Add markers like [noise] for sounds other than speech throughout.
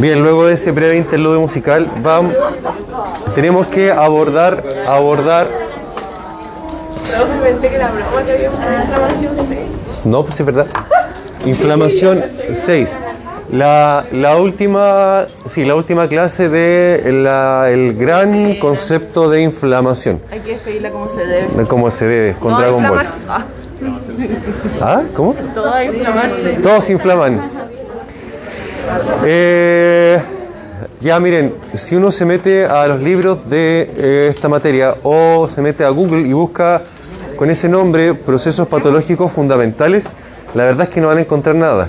Bien, luego de ese breve interludio musical, vamos, tenemos que abordar, abordar. Pensé que era broma que había una inflamación 6. No, pues es verdad. Inflamación 6. La, la última, sí, la última clase de la- el gran concepto de inflamación, Hay que despedirla como se debe. de cómo se debe con No Dragon Ball. Ah, ¿Ah? ¿Cómo? todo a inflamarse. Todos inflaman. Eh, ya miren, si uno se mete a los libros de eh, esta materia o se mete a Google y busca con ese nombre procesos patológicos fundamentales, la verdad es que no van a encontrar nada.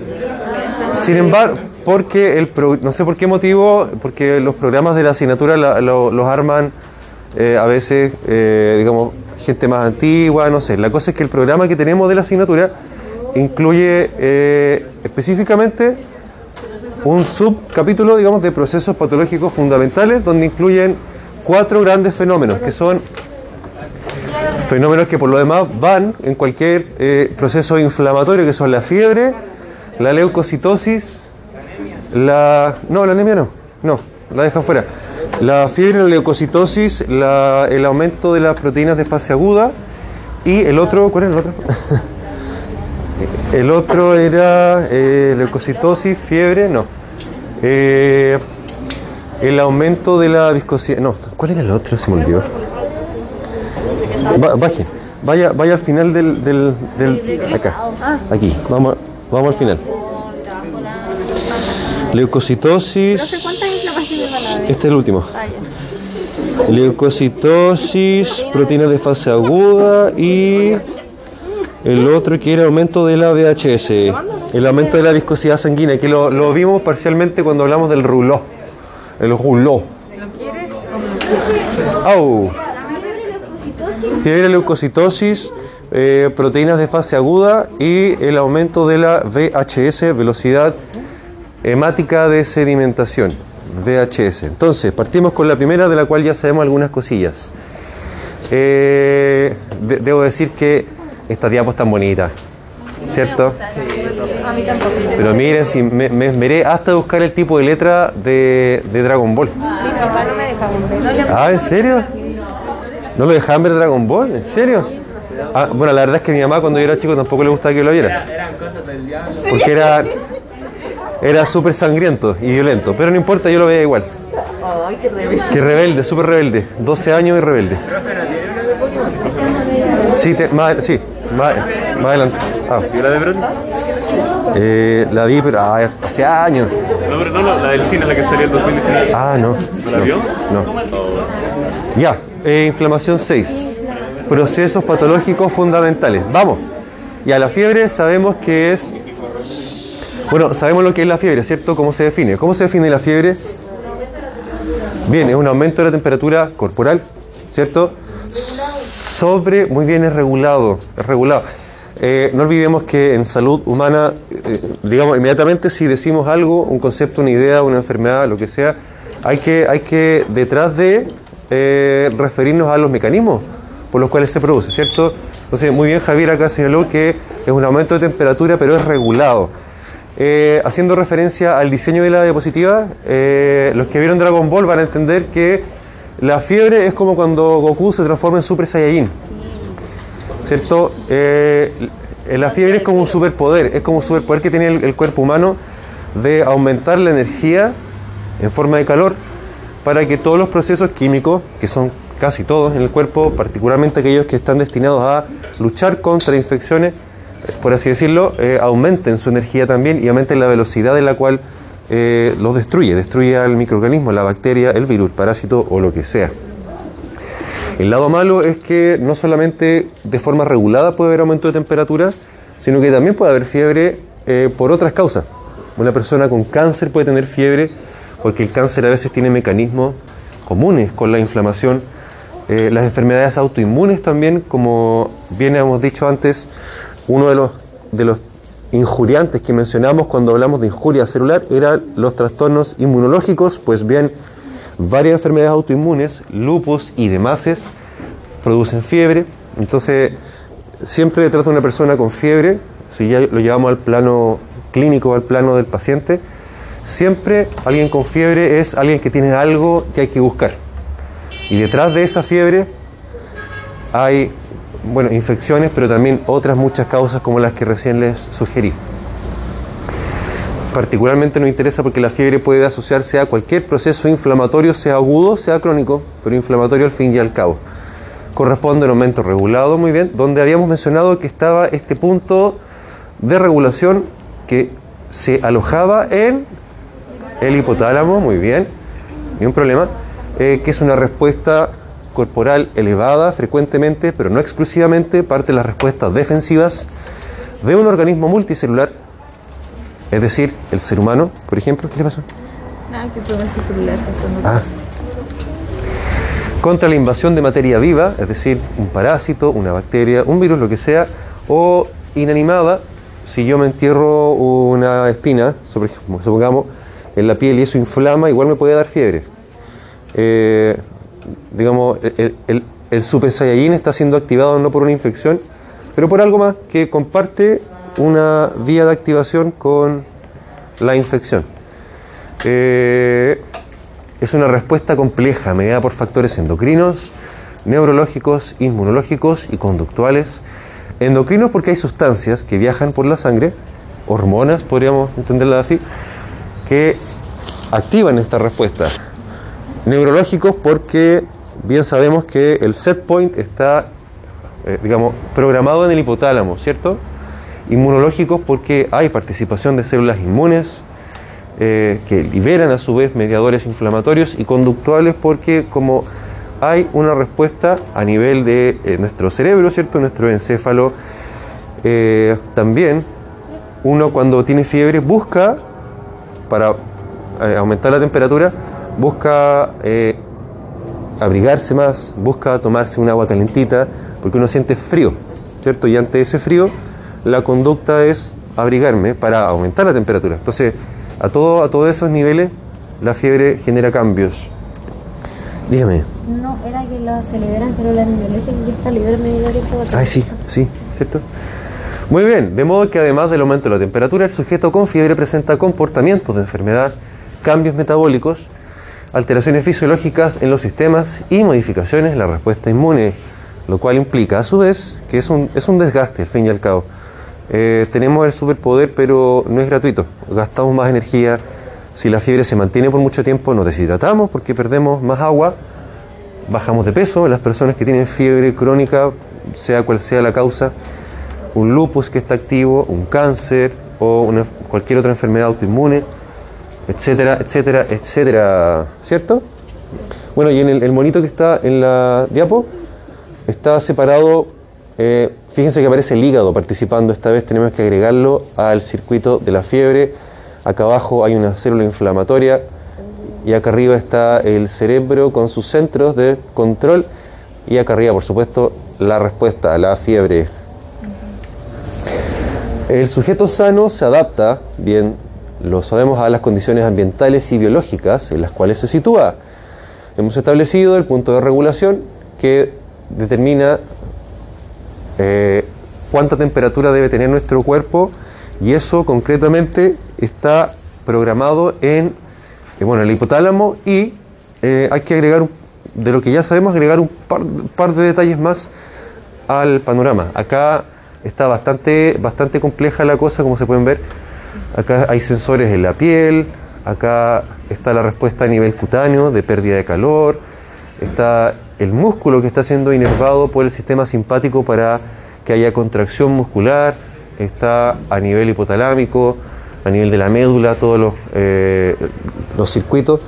Sin embargo, porque el pro- no sé por qué motivo, porque los programas de la asignatura los arman eh, a veces, digamos, gente más antigua, no sé. La cosa es que el programa que tenemos de la asignatura incluye específicamente un subcapítulo, digamos, de procesos patológicos fundamentales, donde incluyen cuatro grandes fenómenos, que son fenómenos que por lo demás van en cualquier eh, proceso inflamatorio, que son la fiebre, la leucocitosis, la... No, la anemia no, no, la dejan fuera. La fiebre, la leucocitosis, la- el aumento de las proteínas de fase aguda y el otro, ¿cuál es el otro? [laughs] el otro era eh, leucocitosis, fiebre, no. Eh, el aumento de la viscosidad, no, ¿cuál era el otro? Se me olvidó. Va- baje, vaya, vaya al final del, del, del- acá, aquí, vamos, vamos al final. Leucocitosis. Este es el último. Ah. Leucocitosis, proteínas de fase aguda y el otro que era aumento de la VHS, el aumento de la viscosidad sanguínea, que lo, lo vimos parcialmente cuando hablamos del ruló. El ruló. ¡Au! Fiebre, leucocitosis, eh, proteínas de fase aguda y el aumento de la VHS, velocidad hemática de sedimentación, VHS. Entonces, partimos con la primera de la cual ya sabemos algunas cosillas. Eh, de- debo decir que esta diapo es tan bonita, ¿cierto? Pero miren, si me, me esmeré hasta buscar el tipo de letra de, Dragon Ball. Mi papá no me deja ver. Ah, ¿en serio? ¿No lo dejaban ver Dragon Ball? ¿En serio? Ah, bueno, la verdad es que mi mamá cuando yo era chico tampoco le gustaba que lo viera. Porque era, era súper sangriento y violento. Pero no importa, yo lo veía igual. Ay, qué rebelde. Que rebelde, súper rebelde. 12 años y rebelde. Sí, te- sí, más, más adelante. Ah, ¿Y la de Broly? eh, la vi, pero ah, hace años. No, pero no, la del cine, la que salió en 2019. Ah, no. ¿No la vio? No. Ya, eh, inflamación 6. Procesos patológicos fundamentales. Vamos. Ya, la fiebre sabemos que es... Bueno, sabemos lo que es la fiebre, ¿cierto? ¿Cómo se define? ¿Cómo se define la fiebre? Bien, es un aumento de la temperatura corporal, ¿cierto? Sobre, muy bien, es regulado, es regulado. Eh, no olvidemos que en salud humana, eh, digamos, inmediatamente si decimos algo, un concepto, una idea, una enfermedad, lo que sea, hay que, hay que detrás de eh, referirnos a los mecanismos por los cuales se produce, ¿cierto? Entonces, muy bien, Javier acá señaló que es un aumento de temperatura, pero es regulado. Haciendo referencia al diseño de la diapositiva, los que vieron Dragon Ball van a entender que la fiebre es como cuando Goku se transforma en Super Saiyajin. ¿Cierto? Eh, la fiebre es como un superpoder, es como un superpoder que tiene el, el cuerpo humano de aumentar la energía en forma de calor para que todos los procesos químicos, que son casi todos en el cuerpo, particularmente aquellos que están destinados a luchar contra infecciones, por así decirlo, eh, aumenten su energía también y aumenten la velocidad en la cual eh, los destruye, destruye al microorganismo, la bacteria, el virus, el parásito o lo que sea. El lado malo es que no solamente de forma regulada puede haber aumento de temperatura, sino que también puede haber fiebre eh, por otras causas. Una persona con cáncer puede tener fiebre porque el cáncer a veces tiene mecanismos comunes con la inflamación. Eh, las enfermedades autoinmunes también, como bien hemos dicho antes, uno de los, de los injuriantes que mencionamos cuando hablamos de injuria celular eran los trastornos inmunológicos, pues bien, varias enfermedades autoinmunes, lupus y demás, producen fiebre. Entonces, siempre detrás de una persona con fiebre, si ya lo llevamos al plano clínico, al plano del paciente, Siempre alguien con fiebre es alguien que tiene algo que hay que buscar. Y detrás de esa fiebre hay, bueno, infecciones, pero también otras muchas causas como las que recién les sugerí. Particularmente nos interesa porque la fiebre puede asociarse a cualquier proceso inflamatorio, sea agudo, sea crónico, pero inflamatorio al fin y al cabo. Corresponde a un aumento regulado, muy bien, donde habíamos mencionado que estaba este punto de regulación que se alojaba en el hipotálamo, muy bien, ni un problema, eh, que es una respuesta corporal elevada frecuentemente, pero no exclusivamente, parte de las respuestas defensivas de un organismo multicelular, es decir, el ser humano, por ejemplo, ¿qué le pasó? Nada, que todo ese celular pasando. Ah. Contra la invasión de materia viva, es decir, un parásito, una bacteria, un virus, lo que sea, o inanimada, si yo me entierro una espina, sobre- supongamos, en la piel y eso inflama, igual me puede dar fiebre. Eh, digamos, el, el, Super está siendo activado no por una infección, pero por algo más que comparte una vía de activación con la infección. Eh, es una respuesta compleja, mediada por factores endocrinos, neurológicos, inmunológicos y conductuales. Endocrinos porque hay sustancias que viajan por la sangre, hormonas, podríamos entenderlas así, que activan esta respuesta. Neurológicos porque bien sabemos que el set point está, eh, digamos, programado en el hipotálamo, ¿cierto? Inmunológicos porque hay participación de células inmunes, eh, que liberan a su vez mediadores inflamatorios y conductuales porque como hay una respuesta a nivel de eh, nuestro cerebro, ¿cierto? Nuestro encéfalo, también uno cuando tiene fiebre busca, para aumentar la temperatura, busca eh, abrigarse más, busca tomarse un agua calentita, porque uno siente frío, ¿cierto? Y ante ese frío, la conducta es abrigarme para aumentar la temperatura. Entonces, a, todo, a todos esos niveles, la fiebre genera cambios. Dígame. No, era que lo se liberan células inmunológicas y está libre todo. Ay, sí, sí, ¿cierto? Muy bien, de modo que además del aumento de la temperatura, el sujeto con fiebre presenta comportamientos de enfermedad, cambios metabólicos, alteraciones fisiológicas en los sistemas y modificaciones en la respuesta inmune, lo cual implica a su vez que es un, es un desgaste, al fin y al cabo. Eh, tenemos el superpoder, pero no es gratuito, gastamos más energía. Si la fiebre se mantiene por mucho tiempo, nos deshidratamos porque perdemos más agua, bajamos de peso. Las personas que tienen fiebre crónica, sea cual sea la causa, un lupus que está activo, un cáncer o cualquier otra enfermedad autoinmune, etcétera, etcétera, etcétera, ¿cierto? Bueno, y en el, monito que está en la diapo está separado, eh, fíjense que aparece el hígado participando, esta vez tenemos que agregarlo al circuito de la fiebre, acá abajo hay una célula inflamatoria y acá arriba está el cerebro con sus centros de control y acá arriba, por supuesto, la respuesta a la fiebre. El sujeto sano se adapta, bien lo sabemos, a las condiciones ambientales y biológicas en las cuales se sitúa. Hemos establecido el punto de regulación que determina eh, cuánta temperatura debe tener nuestro cuerpo y eso concretamente está programado en eh, bueno, el hipotálamo y eh, hay que agregar, de lo que ya sabemos, agregar un par, par de detalles más al panorama. Acá está bastante, bastante compleja la cosa, como se pueden ver. Acá hay sensores en la piel, acá está la respuesta a nivel cutáneo de pérdida de calor, está el músculo que está siendo inervado por el sistema simpático para que haya contracción muscular, está a nivel hipotalámico, a nivel de la médula, todos los, eh, los circuitos,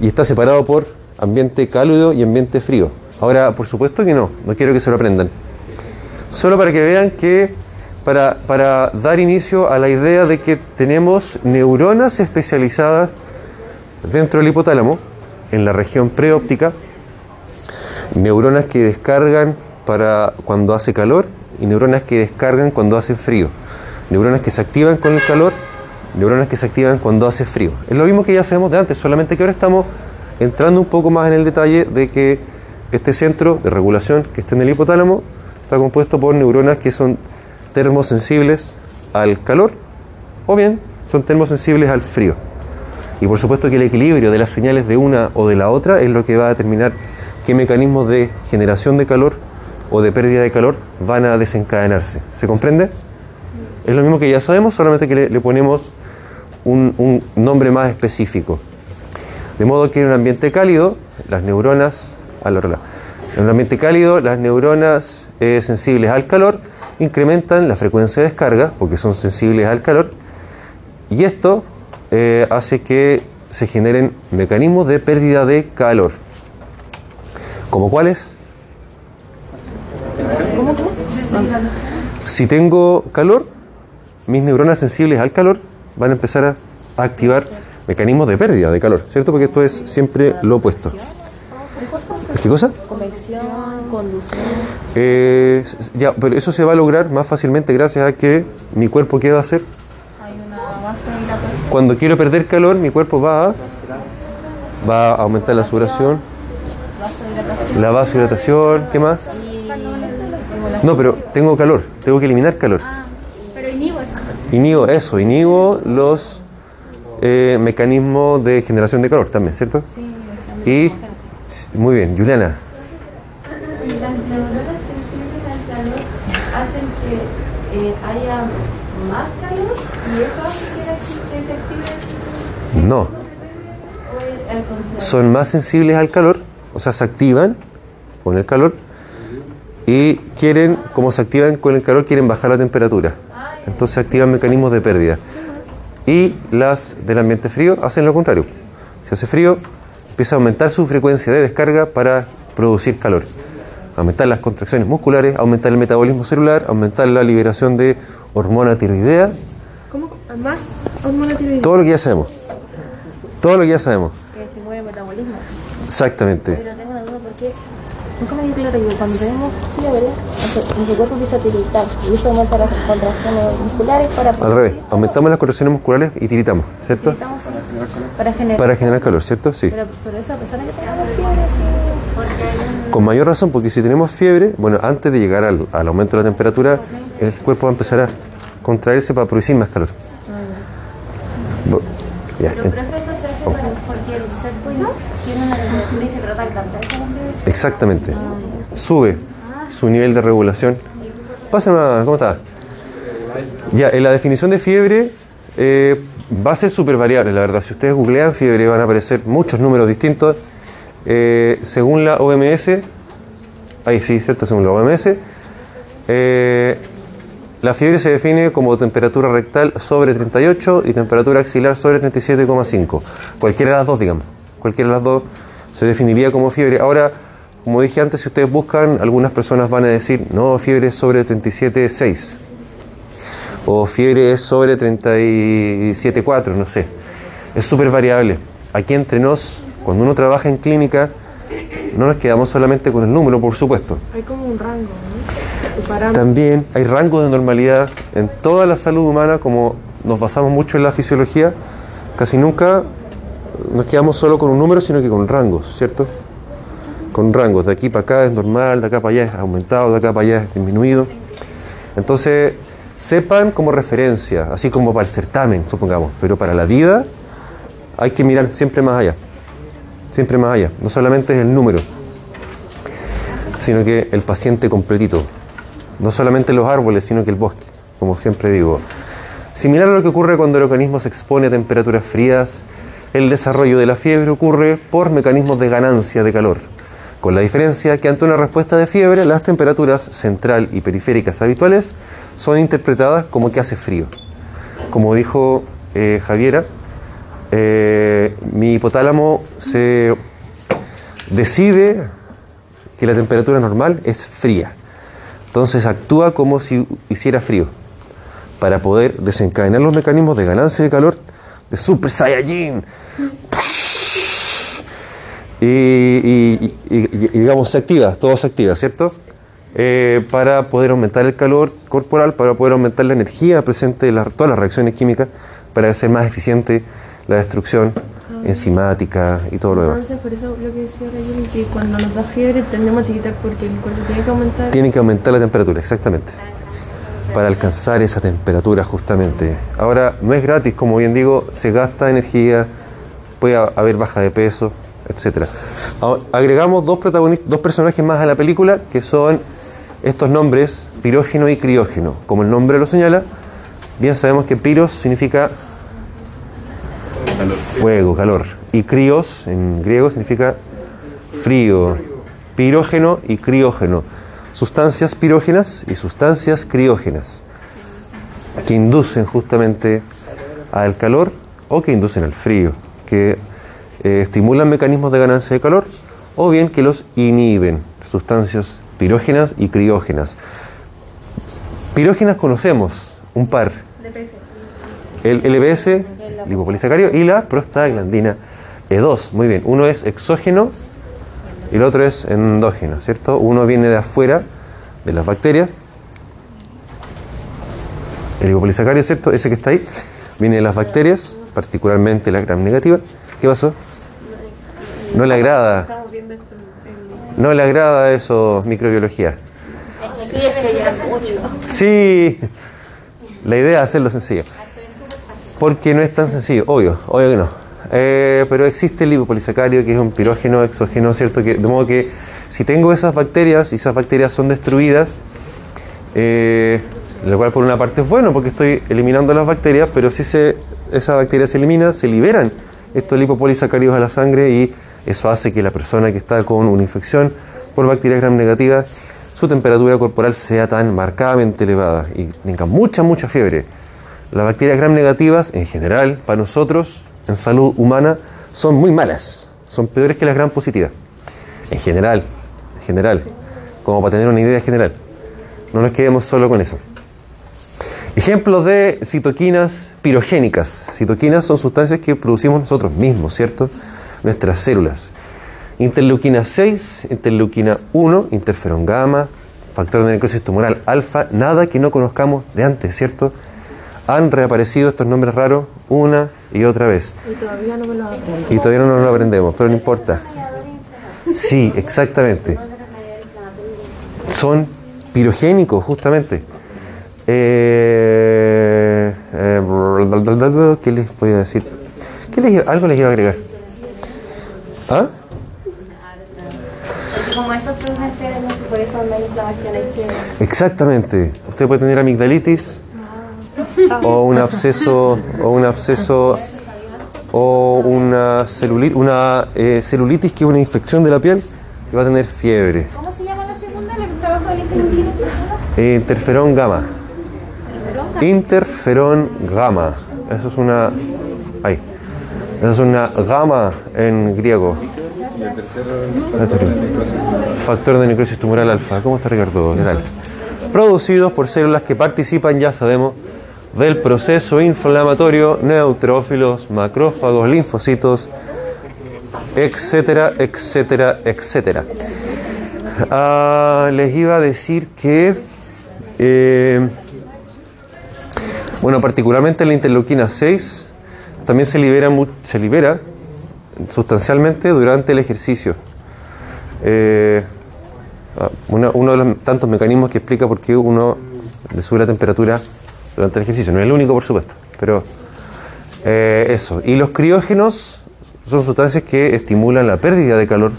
y está separado por ambiente cálido y ambiente frío. Ahora, por supuesto que no, no quiero que se lo aprendan. Solo para que vean que, para, dar inicio a la idea de que tenemos neuronas especializadas dentro del hipotálamo, en la región preóptica, neuronas que descargan para cuando hace calor y neuronas que descargan cuando hace frío. Neuronas que se activan con el calor, neuronas que se activan cuando hace frío. Es lo mismo que ya sabemos de antes, solamente que ahora estamos entrando un poco más en el detalle de que este centro de regulación que está en el hipotálamo está compuesto por neuronas que son termosensibles al calor o bien son termosensibles al frío. Y por supuesto que el equilibrio de las señales de una o de la otra es lo que va a determinar qué mecanismos de generación de calor o de pérdida de calor van a desencadenarse. ¿Se comprende? Es lo mismo que ya sabemos, solamente que le, ponemos un, un nombre más específico. De modo que en un ambiente cálido, las neuronas, a la hora- en un ambiente cálido, las neuronas eh, sensibles al calor incrementan la frecuencia de descarga, porque son sensibles al calor, y esto eh, hace que se generen mecanismos de pérdida de calor. ¿Como cuáles? Si tengo calor, mis neuronas sensibles al calor van a empezar a activar mecanismos de pérdida de calor, ¿cierto? Porque esto es siempre lo opuesto. ¿Qué cosa? Convección, conducción. Eh, ya, pero eso se va a lograr más fácilmente gracias a que mi cuerpo, ¿qué va a hacer? Hay una vasodilatación. Cuando quiero perder calor, mi cuerpo va a, va a aumentar la sudoración, la vasodilatación, ¿qué más? Y No, pero tengo calor, tengo que eliminar calor. Pero inhibo eso. Inhibo los eh, mecanismos de generación de calor también, ¿cierto? Y, s- muy bien, Juliana, Las neuronas sensibles al calor hacen que eh, haya más calor y eso hace que, se active no, son más sensibles al calor, o sea, se activan con el calor y quieren, como se activan con el calor, quieren bajar la temperatura. Entonces activan mecanismos de pérdida. Y las del ambiente frío hacen lo contrario. Si hace frío, empieza a aumentar su frecuencia de descarga para producir calor. Aumentar las contracciones musculares, aumentar el metabolismo celular, aumentar la liberación de hormona tiroidea, ¿Cómo? ¿Más hormona tiroidea? todo lo que ya sabemos. Todo lo que ya sabemos. que estimula el metabolismo. Exactamente. Pero tengo una duda porque nunca me dio claro que cuando tenemos fiebre, nuestro, cuerpo empieza a tiritar y eso aumenta las contracciones musculares para Al revés, aumentamos las contracciones musculares y tiritamos, ¿cierto? Estamos para generar. Para generar calor, ¿cierto? Sí. Pero, pero eso a pesar de que tengamos fiebre, sí. Con mayor razón, porque si tenemos fiebre, bueno, antes de llegar al, al aumento de la temperatura, el cuerpo va a empezar a contraerse para producir más calor. Bo- ya, Pero, en- pero es que eso se hace para- porque el cuerpo tiene una temperatura y se trata de alcanzar esa temperatura. Exactamente. Sube su nivel de regulación. Pasa ¿cómo está? Ya, en la definición de fiebre eh, va a ser súper variable, la verdad. Si ustedes googlean fiebre van a aparecer muchos números distintos. Eh, según la OMS, ahí sí, ¿cierto? Según la OMS, eh, la fiebre se define como temperatura rectal sobre 38 y temperatura axilar sobre 37,5. Cualquiera de las dos, digamos. Cualquiera de las dos se definiría como fiebre. Ahora, como dije antes, si ustedes buscan, algunas personas van a decir, no, fiebre es sobre 37,6. O fiebre es sobre 37,4, no sé. Es súper variable. Aquí entre nos, cuando uno trabaja en clínica, no nos quedamos solamente con el número, por supuesto. Hay como un rango, ¿no? También hay rangos de normalidad en toda la salud humana, como nos basamos mucho en la fisiología, casi nunca nos quedamos solo con un número, sino que con rangos, ¿cierto? Con rangos, de aquí para acá es normal, de acá para allá es aumentado, de acá para allá es disminuido. Entonces, sepan como referencia, así como para el certamen, supongamos, pero para la vida hay que mirar siempre más allá, siempre más allá, no solamente es el número, sino que el paciente completito, no solamente los árboles, sino que el bosque, como siempre digo. Similar a lo que ocurre cuando el organismo se expone a temperaturas frías, el desarrollo de la fiebre ocurre por mecanismos de ganancia de calor, con la diferencia que ante una respuesta de fiebre las temperaturas central y periféricas habituales son interpretadas como que hace frío. Como dijo eh, Javiera, eh, mi hipotálamo se decide que la temperatura normal es fría. Entonces actúa como si hiciera frío para poder desencadenar los mecanismos de ganancia de calor de Super Saiyajin. Y, digamos, se activa, todo se activa, ¿cierto? Eh, para poder aumentar el calor corporal, para poder aumentar la energía presente de la- todas las reacciones químicas, para hacer más eficiente la destrucción enzimática y todo lo demás. Entonces, por eso lo que decía que cuando nos da fiebre tendemos a chiquitar porque el cuerpo tiene que aumentar. Tienen que aumentar la temperatura, exactamente. Para alcanzar esa temperatura justamente. Ahora, no es gratis, como bien digo, se gasta energía, puede haber baja de peso, etc. Agregamos dos, protagonistas, dos personajes más a la película que son estos nombres, pirógeno y criógeno. Como el nombre lo señala, bien sabemos que piros significa fuego, calor. Y crios en griego significa frío. Pirógeno y criógeno. Sustancias pirógenas y sustancias criógenas. Que inducen justamente al calor o que inducen al frío. Que eh, estimulan mecanismos de ganancia de calor o bien que los inhiben. Sustancias pirógenas y criógenas. Pirógenas conocemos un par. El LPS, lipopolisacario, y la prostaglandina E2. Muy bien, uno es exógeno y el otro es endógeno, ¿cierto? Uno viene de afuera, de las bacterias. El lipopolisacario, ¿cierto? Ese que está ahí, viene de las bacterias, particularmente la gram negativa. ¿Qué pasó? No le agrada. No le agrada eso, microbiología. Sí, la idea es hacerlo sencillo. Porque no es tan sencillo, obvio, obvio que no. Eh, pero existe el lipopolisacario que es un pirógeno exógeno, ¿cierto? Que, de modo que si tengo esas bacterias y esas bacterias son destruidas, eh, lo cual por una parte es bueno porque estoy eliminando las bacterias, pero si se, esa bacteria se elimina, se liberan estos lipopolisacáridos a la sangre y eso hace que la persona que está con una infección por bacterias gram negativas, su temperatura corporal sea tan marcadamente elevada y tenga mucha, mucha fiebre. Las bacterias gram negativas, en general, para nosotros, en salud humana, son muy malas. Son peores que las gram positivas. En general, en general. Como para tener una idea general. No nos quedemos solo con eso. Ejemplos de citoquinas pirogénicas. Citoquinas son sustancias que producimos nosotros mismos, ¿cierto? Nuestras células. Interleuquina 6, interleuquina 1, interferón gamma, factor de necrosis tumoral alfa, nada que no conozcamos de antes, ¿cierto? Han reaparecido estos nombres raros una y otra vez. Y todavía no me lo aprendo. Y todavía no nos lo aprendemos, pero no importa. Sí, exactamente. Son pirogénicos, justamente. Eh, eh, ¿Qué les voy a decir? ¿Qué les, algo les iba a agregar. ¿Ah? Como estos producen fiebre, por eso no hay inflamación. Exactamente. Usted puede tener amigdalitis o un absceso o un absceso o una celulitis, una eh, celulitis que es una infección de la piel y va a tener fiebre. ¿Cómo se llama la segunda? ¿El trabajo del interleuquina? Eh, interferón gamma. Interferón gamma. Eso es una. Ahí. Es una gamma en griego. Factor de necrosis tumoral alfa. ¿Cómo está Ricardo? Producidos por células que participan, ya sabemos, del proceso inflamatorio, neutrófilos, macrófagos, linfocitos, etcétera, etcétera, etcétera. Ah, les iba a decir que, eh, bueno, particularmente la interleuquina 6 también se libera, se libera sustancialmente durante el ejercicio. Eh, ah, una- uno de los tantos mecanismos que explica por qué uno le sube la temperatura durante el ejercicio. No es el único, por supuesto, pero eh, eso. Y los criógenos son sustancias que estimulan la pérdida de calor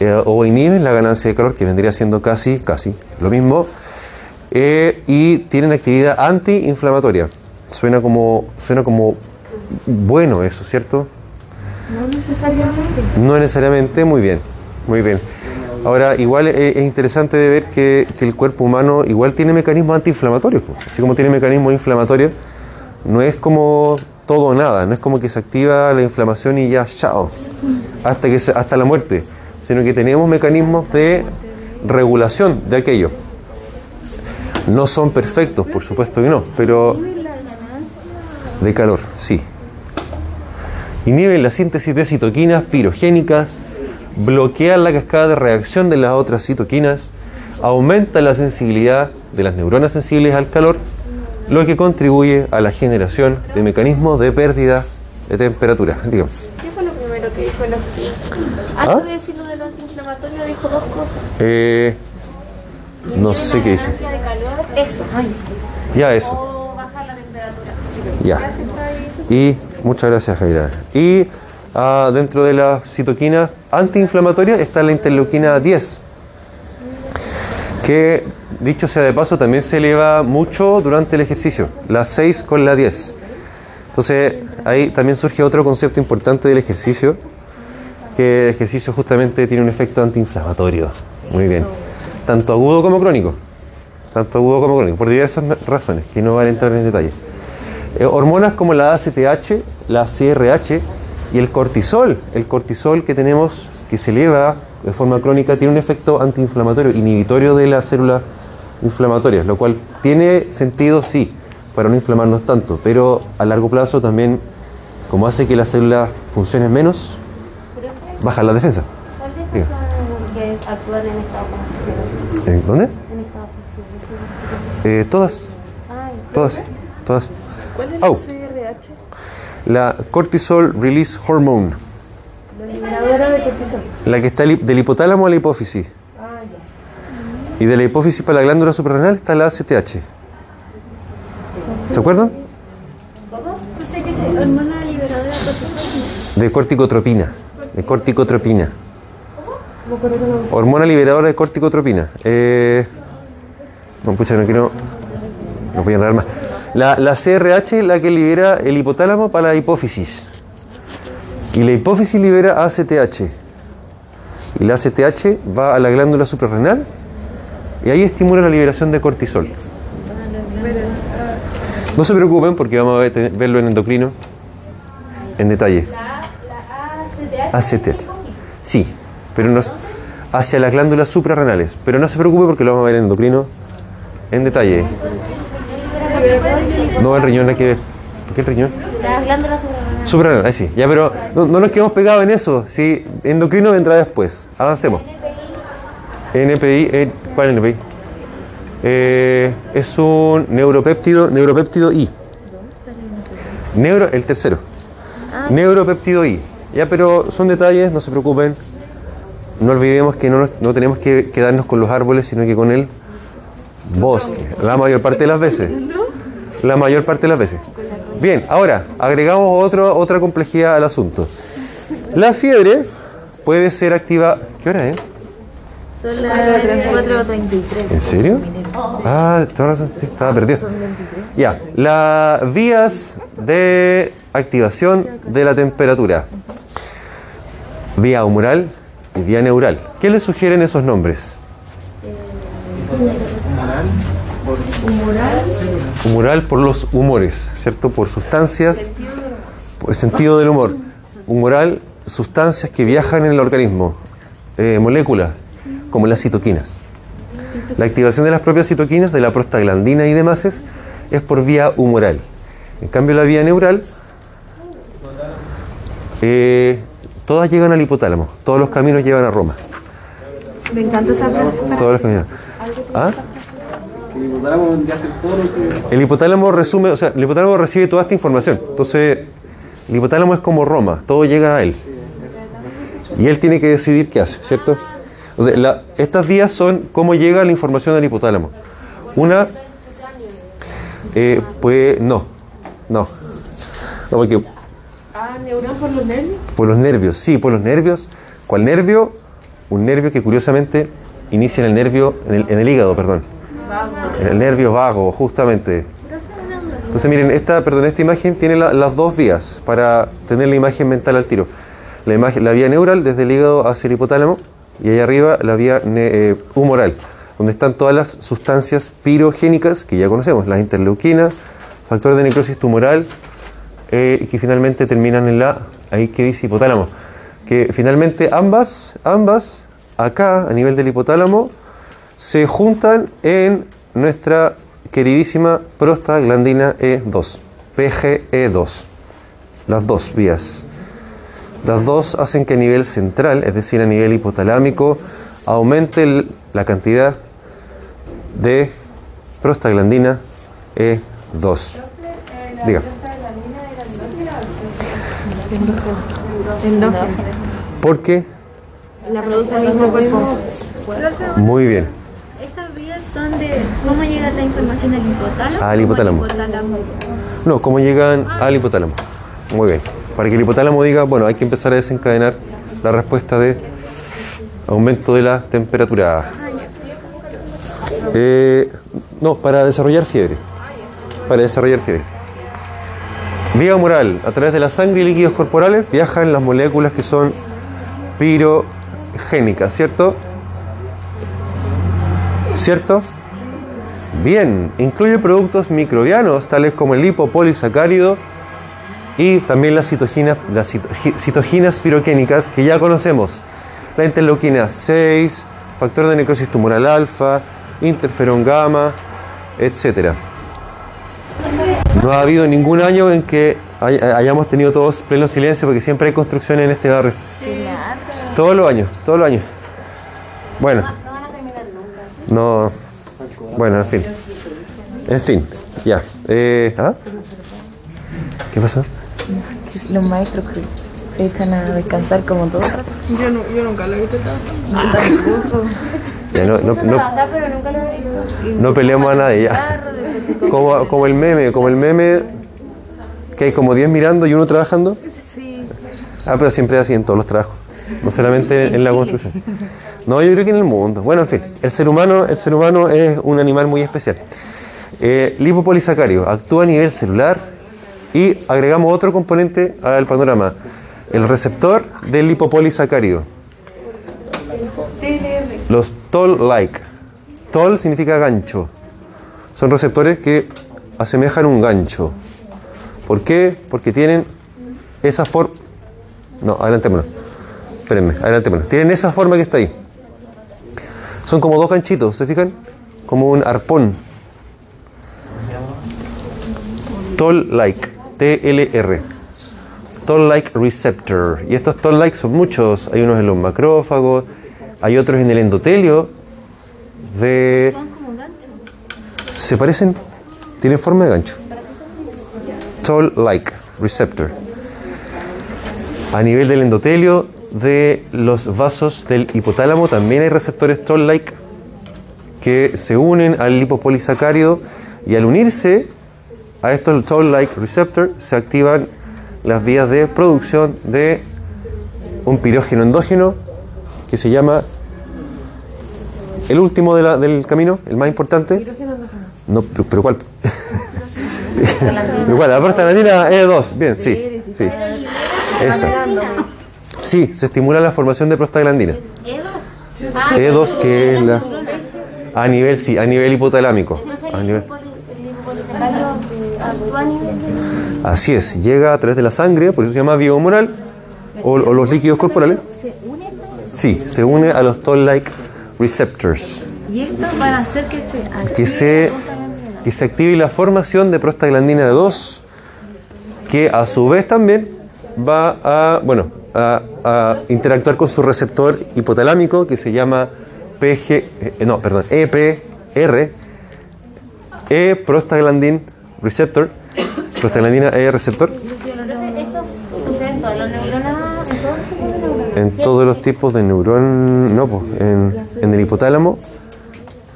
eh, o inhiben la ganancia de calor, que vendría siendo casi, casi lo mismo, y tienen actividad antiinflamatoria. Suena como, suena como bueno eso, ¿cierto? No necesariamente. No necesariamente, muy bien, muy bien. Ahora, igual es, es interesante de ver que, que el cuerpo humano igual tiene mecanismos antiinflamatorios. pues. Así como tiene mecanismos inflamatorios, no es como todo o nada, no es como que se activa la inflamación y ya, chao, hasta, que se- hasta la muerte, sino que tenemos mecanismos de regulación de aquello. No son perfectos, por supuesto que no, pero de calor, sí. Inhiben la síntesis de citoquinas pirogénicas, bloquean la cascada de reacción de las otras citoquinas, aumenta la sensibilidad de las neuronas sensibles al calor, lo que contribuye a la generación de mecanismos de pérdida de temperatura. ¿Qué fue lo primero que dijo el hospital? Antes de decir lo de lo antiinflamatorio, dijo dos cosas. Eh, no sé qué de calor, eso. Ya eso. O bajar la temperatura. Ya. Y Muchas gracias, Jaira. Y ah, dentro de la citoquina antiinflamatoria está la interleuquina 10, que dicho sea de paso también se eleva mucho durante el ejercicio, la 6 con la 10. Entonces ahí también surge otro concepto importante del ejercicio, que el ejercicio justamente tiene un efecto antiinflamatorio. Muy bien. Tanto agudo como crónico. Tanto agudo como crónico, por diversas razones, que no van a entrar en detalle. Eh, hormonas como la ACTH, la CRH y el cortisol. El cortisol que tenemos, que se eleva de forma crónica, tiene un efecto antiinflamatorio, inhibitorio de las células inflamatorias, lo cual tiene sentido, sí, para no inflamarnos tanto, pero a largo plazo también, como hace que las células funcionen menos, baja la defensa. ¿Cuántas Diga. personas que actúan en estado positivo? ¿En ¿Dónde? En estado. Eh, todas, todas, todas. ¿Cuál es la CRH? La cortisol release hormone, La liberadora de cortisol. la que está del hipotálamo a la hipófisis. Ah, ya. Y de la hipófisis para la glándula suprarrenal está la ACTH. ¿Se acuerdan? Entonces, ¿qué es hormona liberadora de cortisol? De corticotropina. De corticotropina. Hormona liberadora de corticotropina. Eh, no, pucha, no quiero. No voy a enredar más. La, la CRH es la que libera el hipotálamo para la hipófisis. Y la hipófisis libera ACTH. Y la ACTH va a la glándula suprarrenal y ahí estimula la liberación de cortisol. No se preocupen porque vamos a ver- verlo en endocrino en detalle. ACTH. Sí, pero no, hacia las glándulas suprarrenales. Pero no se preocupe porque lo vamos a ver en endocrino en detalle. No, el riñón hay que ver. ¿Por qué el riñón? Las glándulas ahí sí. Ya, pero no, no nos quedemos pegados en eso. Sí, endocrino vendrá después. Avancemos. NPI, eh, ¿cuál es NPI? Eh, es un neuropéptido, neuropéptido I. Neuro, el tercero. Neuropéptido I. Ya, pero son detalles, no se preocupen. No olvidemos que no, no tenemos que quedarnos con los árboles, sino que con el bosque. La mayor parte de las veces. La mayor parte de las veces. Bien, ahora agregamos otro, otra complejidad al asunto. La fiebre puede ser activa. ¿Qué hora es? Son las 4.23. ¿En serio? Ah, tengo razón, sí, estaba perdido. Ya, las vías de activación de la temperatura. Vía humoral y vía neural. ¿Qué le sugieren esos nombres? Humoral por los humores, ¿cierto? Por sustancias, por el sentido del humor. Humoral, sustancias que viajan en el organismo, eh, moléculas, como las citoquinas. La activación de las propias citoquinas, de la prostaglandina y demás, es, es por vía humoral. En cambio, la vía neural, eh, todas llegan al hipotálamo. Todos los caminos llevan a Roma. Me encanta esa. Todos los caminos. ¿Ah? El hipotálamo vendría a ser todo lo que. El hipotálamo resume, o sea, el hipotálamo recibe toda esta información. Entonces, el hipotálamo es como Roma, todo llega a él. Y él tiene que decidir qué hace, ¿cierto? O sea, la- estas vías son cómo llega la información al hipotálamo. Una, eh, pues, no, no. No, porque Ah, neurón por los nervios. por los nervios, sí, por los nervios. ¿Cuál nervio? Un nervio que curiosamente inicia en el nervio, en el, en el hígado, perdón. El nervio vago, justamente. Entonces miren, esta, perdón, esta imagen tiene la- las dos vías para tener la imagen mental al tiro. La, imagen, la vía neural desde el hígado hacia el hipotálamo y ahí arriba la vía eh, humoral, donde están todas las sustancias pirogénicas que ya conocemos, las interleuquinas, factores de necrosis tumoral, eh, y que finalmente terminan en la, ahí que dice hipotálamo, que finalmente ambas, ambas, acá a nivel del hipotálamo, se juntan en nuestra queridísima prostaglandina E2, PGE2, las dos vías. Las dos hacen que a nivel central, es decir, a nivel hipotalámico, aumente la cantidad de prostaglandina E2. Diga. Porque, La produce el mismo cuerpo. muy bien, son de cómo llega la información al hipotálamo. Al hipotálamo. no, ¿cómo llegan al hipotálamo? Muy bien. Para que el hipotálamo diga, bueno, hay que empezar a desencadenar la respuesta de aumento de la temperatura. Eh, no, para desarrollar fiebre. Para desarrollar fiebre. Vía moral, a través de la sangre y líquidos corporales viajan las moléculas que son pirogénicas, ¿cierto? ¿Cierto? Bien, incluye productos microbianos tales como el lipopolisacárido y también las citoginas, las cito- citoginas pirogénicas que ya conocemos. La interleuquina 6, factor de necrosis tumoral alfa, interferón gamma, etcétera. No ha habido ningún año en que hay- hayamos tenido todos pleno silencio porque siempre hay construcción en este barrio. Todos los años, todos los años. Bueno. No. Bueno, en fin. En fin, ya. Eh, ¿ah? ¿Qué pasó? Los maestros que se echan a descansar como todo el rato. Yo, no, yo nunca lo he visto tanto. Ya, no, no, no, Acá, pero nunca lo he visto. no peleamos a nadie ya. Como, como el meme, como el meme que hay como 10 mirando y uno trabajando. Sí. Ah, pero siempre es así en todos los trabajos, no solamente en la construcción. No, yo creo que en el mundo. Bueno, en fin, el ser humano, el ser humano es un animal muy especial. Eh, lipopolisacárido actúa a nivel celular y agregamos otro componente al panorama, el receptor del lipopolisacárido. Los toll-like. Toll significa gancho. Son receptores que asemejan un gancho. ¿Por qué? Porque tienen esa forma. No, adelantémonos. Espérenme, adelantémonos. Tienen esa forma que está ahí. Son como dos ganchitos, ¿se fijan? Como un arpón. Toll-like. T-L-R. Toll-like receptor. Y estos toll-like son muchos. Hay unos en los macrófagos, hay otros en el endotelio de... ¿Se parecen? Tienen forma de gancho. Toll-like receptor. A nivel del endotelio de los vasos del hipotálamo también hay receptores toll-like que se unen al lipopolisacárido y al unirse a estos toll-like receptors se activan las vías de producción de un pirógeno endógeno que se llama el último de la- del camino, el más importante. No, pero, pero ¿cuál? Igual, la prostaglandina E2, bien, sí, sí. Esa. Sí, se estimula la formación de prostaglandina. E2, que es la a nivel sí, a nivel hipotalámico. A el nivel-. Así es, llega a través de la sangre, por eso se llama biomoral, o, o los líquidos corporales. Sí, se une a los toll-like receptors, Y esto van a hacer que se que se, que se active la formación de prostaglandina 2, que a su vez también va a, bueno, a, a interactuar con su receptor hipotalámico, que se llama PG, eh, no, perdón, EPR, E prostaglandin receptor, prostaglandina E receptor. Esto sucede en todas las neuronas, en todos los tipos de neuronas. no, pues, en, en el hipotálamo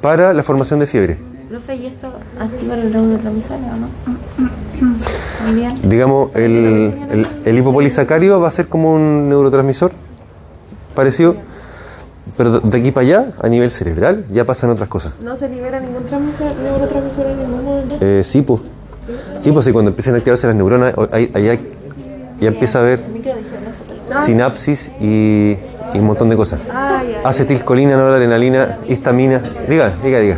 para la formación de fiebre. ¿y esto activa los neurotransmisores o no? Digamos, el, el, el hipopolisacárido va a ser como un neurotransmisor parecido, pero de aquí para allá, a nivel cerebral, ya pasan otras cosas. No se libera ningún transmisor, neurotransmisor en ningún momento. Eh, sí, pues. Sí, pues, y cuando empiezan a activarse las neuronas, ahí, ahí ya empieza a haber sinapsis y, y un montón de cosas. Ah. Acetilcolina, noradrenalina, histamina. Diga, diga, diga.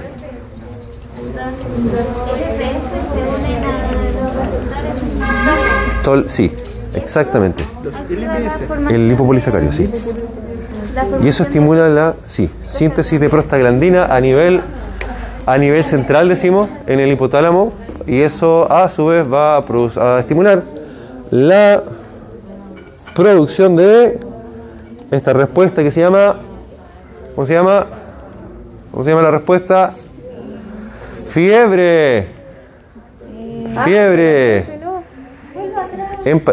Entonces, los LPS se unen a los sí, exactamente. El lipopolisacárido, sí. Y eso estimula la sí, síntesis de prostaglandina a nivel, a nivel central, decimos, en el hipotálamo. Y eso a su vez va a, a estimular la producción de esta respuesta que se llama. ¿Cómo se llama? ¿Cómo se llama la respuesta? Fiebre. Fiebre.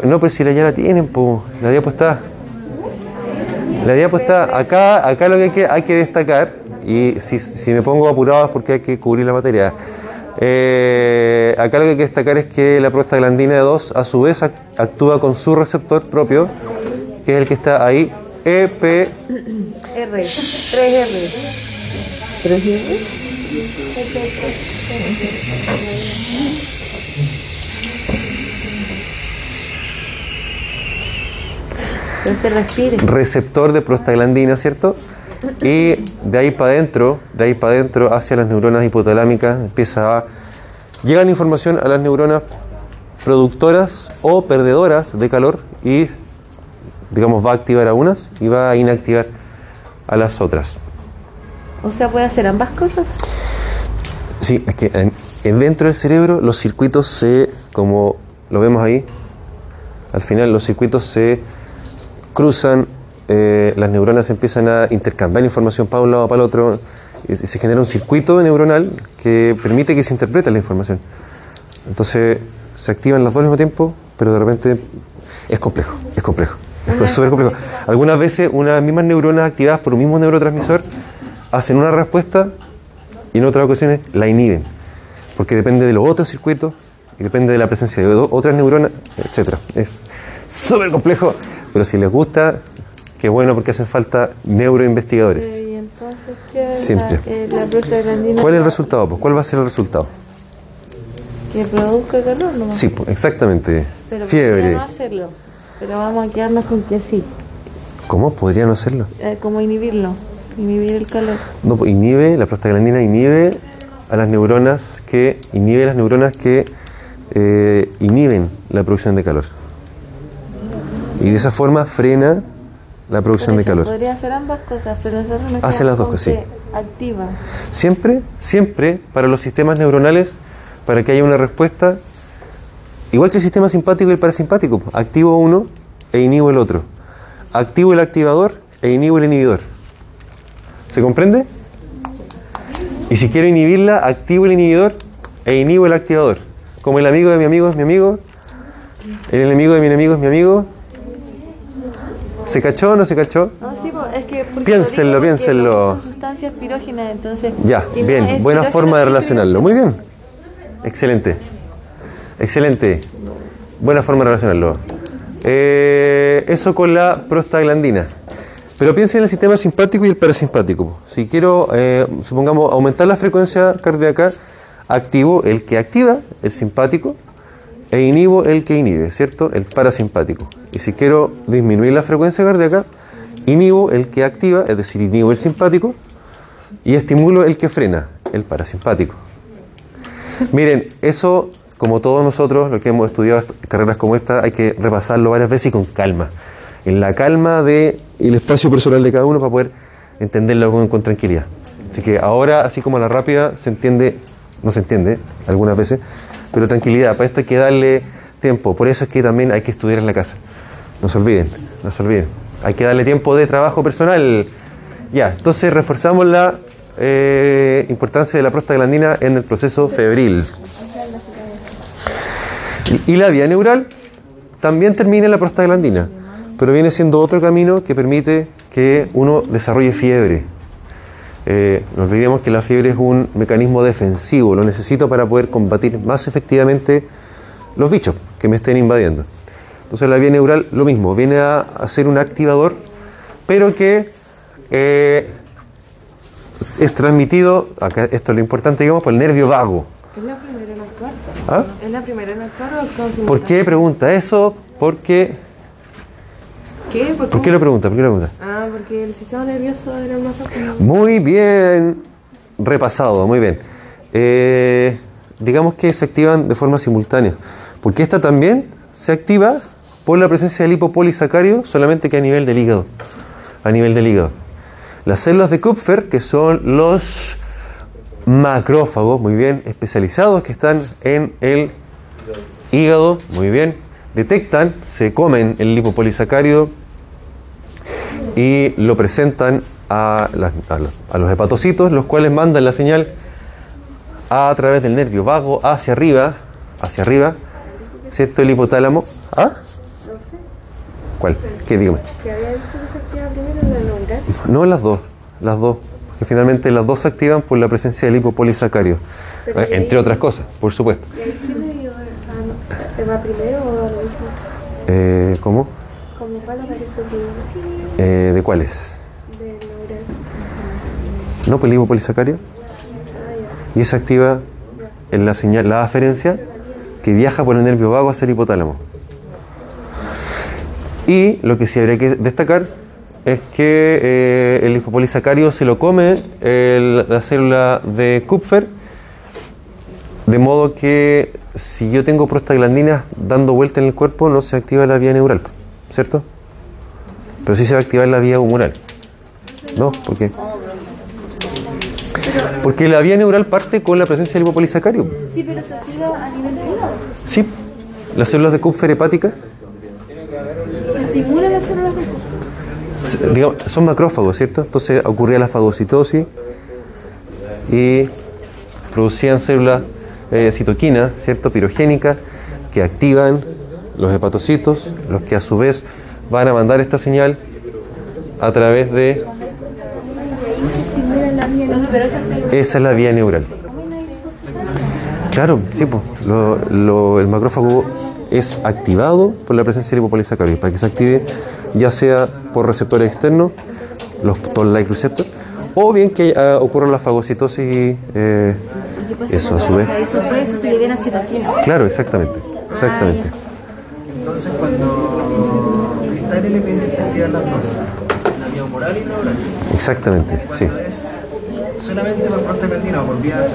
No, pero si la ya la tienen, pues. La diapo está. La diapo está. Acá, acá lo que hay que, hay que destacar, y si, si me pongo apurado es porque hay que cubrir la materia. Eh, acá lo que hay que destacar es que la prostaglandina 2 a su vez ac- actúa con su receptor propio, que es el que está ahí, E EP R. 3R. ¿3R? No te respires. Receptor de prostaglandina, ¿cierto? Y de ahí para adentro, de ahí para adentro hacia las neuronas hipotalámicas empieza a llega la información a las neuronas productoras o perdedoras de calor y digamos va a activar a unas y va a inactivar a las otras. O sea, puede hacer ambas cosas. Sí, es que en, en dentro del cerebro los circuitos se, como lo vemos ahí, al final los circuitos se cruzan, eh, las neuronas empiezan a intercambiar información para un lado para el otro, y, se genera un circuito neuronal que permite que se interprete la información. Entonces se activan las dos al mismo tiempo, pero de repente es complejo, es complejo, es súper complejo. Algunas veces unas mismas neuronas activadas por un mismo neurotransmisor hacen una respuesta y en otras ocasiones la inhiben, porque depende de los otros circuitos y depende de la presencia de otras neuronas, etcétera. Es súper complejo, pero si les gusta, qué bueno porque hacen falta neuroinvestigadores. Y entonces, ¿qué la, eh, la? ¿Cuál es el resultado? pues? ¿Cuál va a ser el resultado? Que produzca calor nomás. Sí, exactamente. Pero podría Fiebre. no hacerlo. Pero vamos a quedarnos con que sí. ¿Cómo podría no hacerlo? Eh, como inhibirlo. Inhibir el calor. No, pues, inhibe, la prostaglandina inhibe a las neuronas que inhibe las neuronas que eh, inhiben la producción de calor. Y de esa forma frena la producción de calor. Podría hacer ambas cosas, pero nosotros nos Hace quedamos las dos cosas, sí. Activa. Siempre, siempre para los sistemas neuronales, para que haya una respuesta, igual que el sistema simpático y el parasimpático, activo uno e inhibo el otro. Activo el activador e inhibo el inhibidor. ¿Se comprende? Y si quiero inhibirla, activo el inhibidor e inhibo el activador. Como el amigo de mi amigo es mi amigo, el enemigo de mi enemigo es mi amigo. ¿Se cachó o no se cachó? No, sí, es que Piénsenlo, piénsenlo. son sustancias pirógenas, entonces. Ya, bien, buena forma de relacionarlo. Muy bien. Excelente. Excelente. Buena forma de relacionarlo. Eh, eso con la prostaglandina. Pero piensen en el sistema simpático y el parasimpático. Si quiero, eh, supongamos, aumentar la frecuencia cardíaca, activo el que activa, el simpático, e inhibo el que inhibe, ¿cierto? El parasimpático. Y si quiero disminuir la frecuencia cardíaca, inhibo el que activa, es decir, inhibo el simpático, y estimulo el que frena, el parasimpático. Miren, eso, como todos nosotros, lo que hemos estudiado carreras como esta, hay que repasarlo varias veces y con calma. En la calma del espacio personal de cada uno para poder entenderlo con, con tranquilidad. Así que ahora, así como la rápida, se entiende, no se entiende algunas veces, pero tranquilidad, para esto hay que darle tiempo. Por eso es que también hay que estudiar en la casa. No se olviden, no se olviden. Hay que darle tiempo de trabajo personal. Ya, entonces reforzamos la eh, importancia de la prostaglandina en el proceso febril. Y, la vía neural también termina en la prostaglandina, pero viene siendo otro camino que permite que uno desarrolle fiebre. Eh, no olvidemos que la fiebre es un mecanismo defensivo, lo necesito para poder combatir más efectivamente los bichos que me estén invadiendo. Entonces la vía neural lo mismo, viene a, a ser un activador, pero que eh, es- transmitido, acá esto es lo importante, digamos, por el nervio vago. Es la primera en actuar. ¿Ah? ¿Es la primera en actuar o actúa ¿Por qué pregunta eso? Porque, ¿Qué? ¿Por, ¿Por qué lo pregunta? ¿Por qué lo pregunta? Ah, porque el sistema nervioso era más rápido. Muy bien repasado, muy bien. Eh, digamos que se activan de forma simultánea, porque esta también se activa por la presencia del lipopolisacario, solamente que a nivel del hígado. A nivel del hígado. Las células de Kupfer, que son los macrófagos, muy bien, especializados, que están en el hígado, muy bien, detectan, se comen el lipopolisacárido y lo presentan a, los, a los hepatocitos, los cuales mandan la señal a través del nervio vago hacia arriba, hacia arriba, ¿cierto? El hipotálamo. ¿Ah? ¿Cuál? ¿Qué? Dígame. Que había dicho que se activa primero la neural. No las dos, las dos. que finalmente las dos se activan por la presencia del lipopolisacario, eh, entre otras cosas, por supuesto. ¿Y ahí qué me dio? Ah. ¿Te va primero o lo mismo? Eh, ¿Cómo? ¿Cómo cuál aparece primero? Eh, ¿De cuáles? De. ¿No? Pues el lipopolisacario. Y esa activa en la señal, la aferencia que viaja por el nervio vago hacia el hipotálamo. Y lo que sí habría que destacar es que eh, el lipopolisacario se lo come el- la célula de Kupfer, de modo que si yo tengo prostaglandinas dando vuelta en el cuerpo no se activa la vía neural, ¿cierto? Pero sí se va a activar la vía humoral. ¿No? ¿Por qué? Porque la vía neural parte con la presencia del lipopolisacario. Sí, pero se activa a nivel privado. Sí, las células de Kupfer hepáticas Se estimula las son macrófagos, ¿cierto? Entonces ocurría la fagocitosis y producían células eh, citoquinas, ¿cierto? Pirogénicas que activan los hepatocitos, los que a su vez van a mandar esta señal a través de esa es la vía neural. Claro, sí, pues, el macrófago es activado por la presencia del lipopolisacario. Para que se active, ya sea por receptores externos, los toll-like receptors, o bien que ah, ocurra la fagocitosis y eh, eso a su vez. eso fue, eso se citocina. Claro, exactamente, exactamente. Entonces, cuando está el LPS se activan las dos, la vía oral y la oral. Exactamente, sí. Cuando es solamente por prostaglandina o por vía se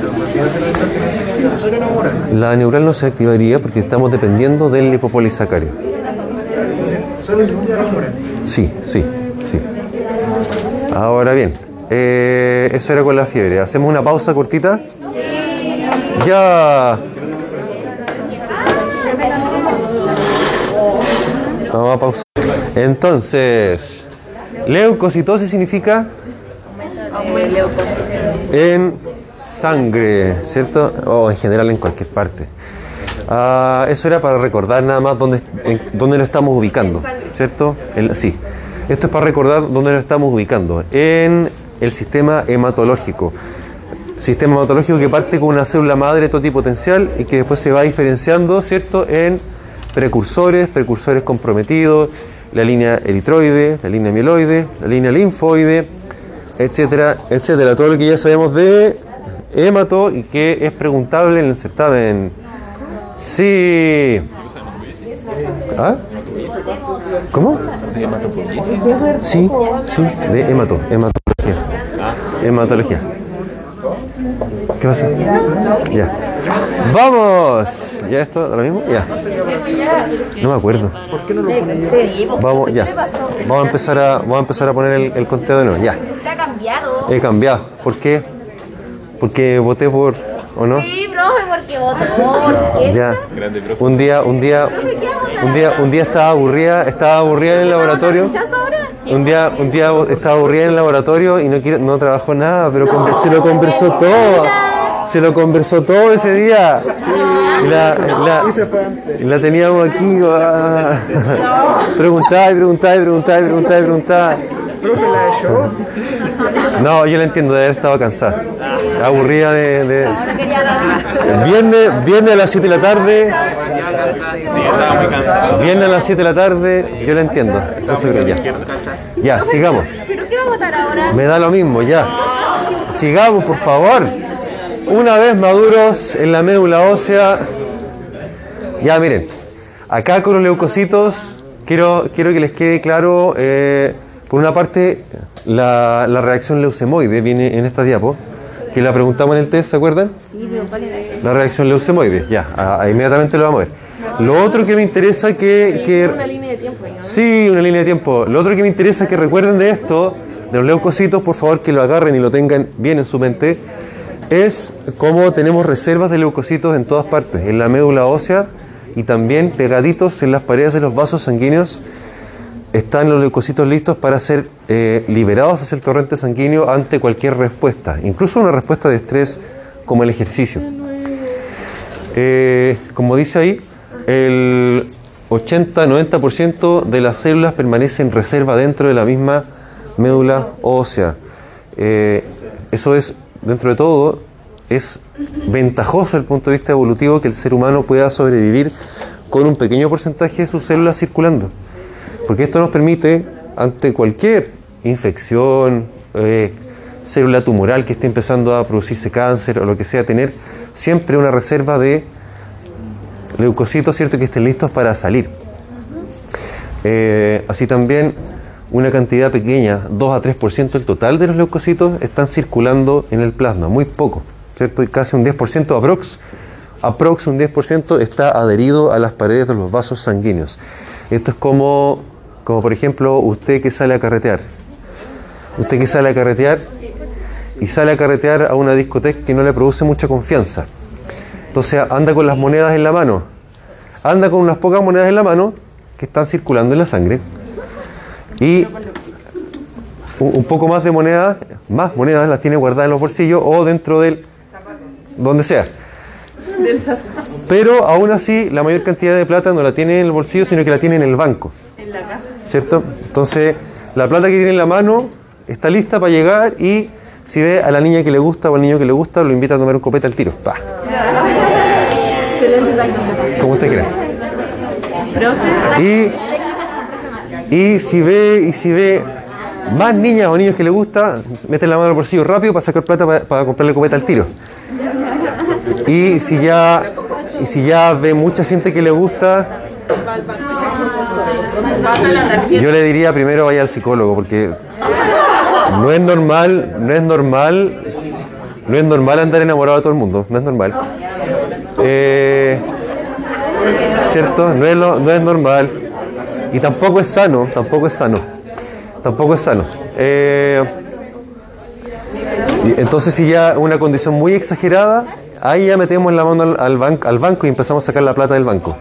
activa solo la oral. La neural no se activaría porque estamos dependiendo del lipopolisacario. Entonces, solo se activa la oral. Sí, sí, sí. Ahora bien, eh, eso era con la fiebre. Hacemos una pausa cortita. Ya. Vamos a pausar. Entonces, leucocitosis significa en sangre, ¿cierto? O en general en cualquier parte. Ah, eso era para recordar nada más dónde, en- dónde lo estamos ubicando, ¿cierto? El- sí. Esto es para recordar dónde lo estamos ubicando. En el sistema hematológico. Sistema hematológico que parte con una célula madre totipotencial y que después se va diferenciando, ¿cierto? En precursores, precursores comprometidos, la línea eritroide, la línea mieloide, la línea linfoide, etcétera, etcétera. Todo lo que ya sabemos de hemato y que es preguntable en el certamen. Sí. ¿Ah? ¿Cómo? Sí, sí, de hemato, hematología. Hematología. ¿Qué pasa? Ya. ¡Vamos! ¿Ya esto? ¿Lo mismo? Ya. No me acuerdo. Vamos, ya. Vamos a empezar a, vamos a, empezar a poner el conteo de nuevo. Ya. He cambiado. ¿Por qué? Porque voté por. ¿O no? Sí, profe, porque votó. ¿Por qué? Ya. Un día, un día, un día, un día estaba aburrida, estaba aburrida en el laboratorio. Un día, un día estaba aburrida en el laboratorio y no quiere- no trabajó nada, pero se lo conversó todo. Se lo conversó todo ese día. Y la, la- y la teníamos aquí. ah. Preguntaba y preguntaba y preguntaba y preguntaba y preguntaba. Profe, la de show. No, yo la entiendo de haber estado cansada. Aburrida de. de- Viernes, viernes a las 7 de la tarde. Viernes a las 7 de la tarde, yo la entiendo. Eso creo ya. Ya, sigamos. ¿Pero qué va a votar ahora? Me da lo mismo, ya. Sigamos, por favor. Una vez maduros en la médula ósea. Ya, miren. Acá con los leucocitos, quiero, quiero que les quede claro, eh, por una parte, la, la reacción leucemoide viene en esta diapo, que la preguntamos en el test, ¿se acuerdan? Sí, pero ¿cuál era? La reacción leucemoide, ya, a- a- inmediatamente lo vamos a ver. Lo otro que me interesa que... que Una línea de tiempo, digamos. Sí, una línea de tiempo. Lo otro que me interesa que recuerden de esto, de los leucocitos, por favor que lo agarren y lo tengan bien en su mente, es cómo tenemos reservas de leucocitos en todas partes, en la médula ósea y también pegaditos en las paredes de los vasos sanguíneos. Están los leucocitos listos para ser eh, liberados hacia el torrente sanguíneo ante cualquier respuesta, incluso una respuesta de estrés como el ejercicio. Eh, como dice ahí, el 80-90% de las células permanecen en reserva dentro de la misma médula ósea. Eh, eso es, dentro de todo, es ventajoso desde el punto de vista evolutivo que el ser humano pueda sobrevivir con un pequeño porcentaje de sus células circulando. Porque esto nos permite, ante cualquier infección, eh, célula tumoral que esté empezando a producirse cáncer o lo que sea, tener siempre una reserva de leucocitos, ¿cierto?, que estén listos para salir. Eh, así también una cantidad pequeña, 2 a 3% del total de los leucocitos están circulando en el plasma, muy poco, ¿cierto? Y casi un 10% aprox, aprox un 10% está adherido a las paredes de los vasos sanguíneos. Esto es como, como por ejemplo usted que sale a carretear. Usted que sale a carretear y sale a carretear a una discoteca que no le produce mucha confianza. Entonces anda con las monedas en la mano. Anda con unas pocas monedas en la mano que están circulando en la sangre. Y un poco más de monedas, más monedas las tiene guardadas en los bolsillos o dentro del... donde sea. Pero aún así la mayor cantidad de plata no la tiene en el bolsillo, sino que la tiene en el banco. En la casa. ¿Cierto? Entonces, la plata que tiene en la mano está lista para llegar y si ve a la niña que le gusta o al niño que le gusta, lo invita a tomar un copete al tiro. Pa. Excelente táctica. Como usted quiera. Y, y si ve, y si ve más niñas o niños que le gusta, mete la mano al bolsillo rápido para sacar plata para, para comprarle copeta al tiro. Y si ya, y si ya ve mucha gente que le gusta, yo le diría primero vaya al psicólogo, porque no es normal, no es normal, no es normal andar enamorado de todo el mundo, no es normal. Eh, ¿Cierto? No es, no es normal. Y tampoco es sano, tampoco es sano. Tampoco es sano. Eh, entonces si ya una condición muy exagerada, ahí ya metemos la mano al, al ban- al banco y empezamos a sacar la plata del banco.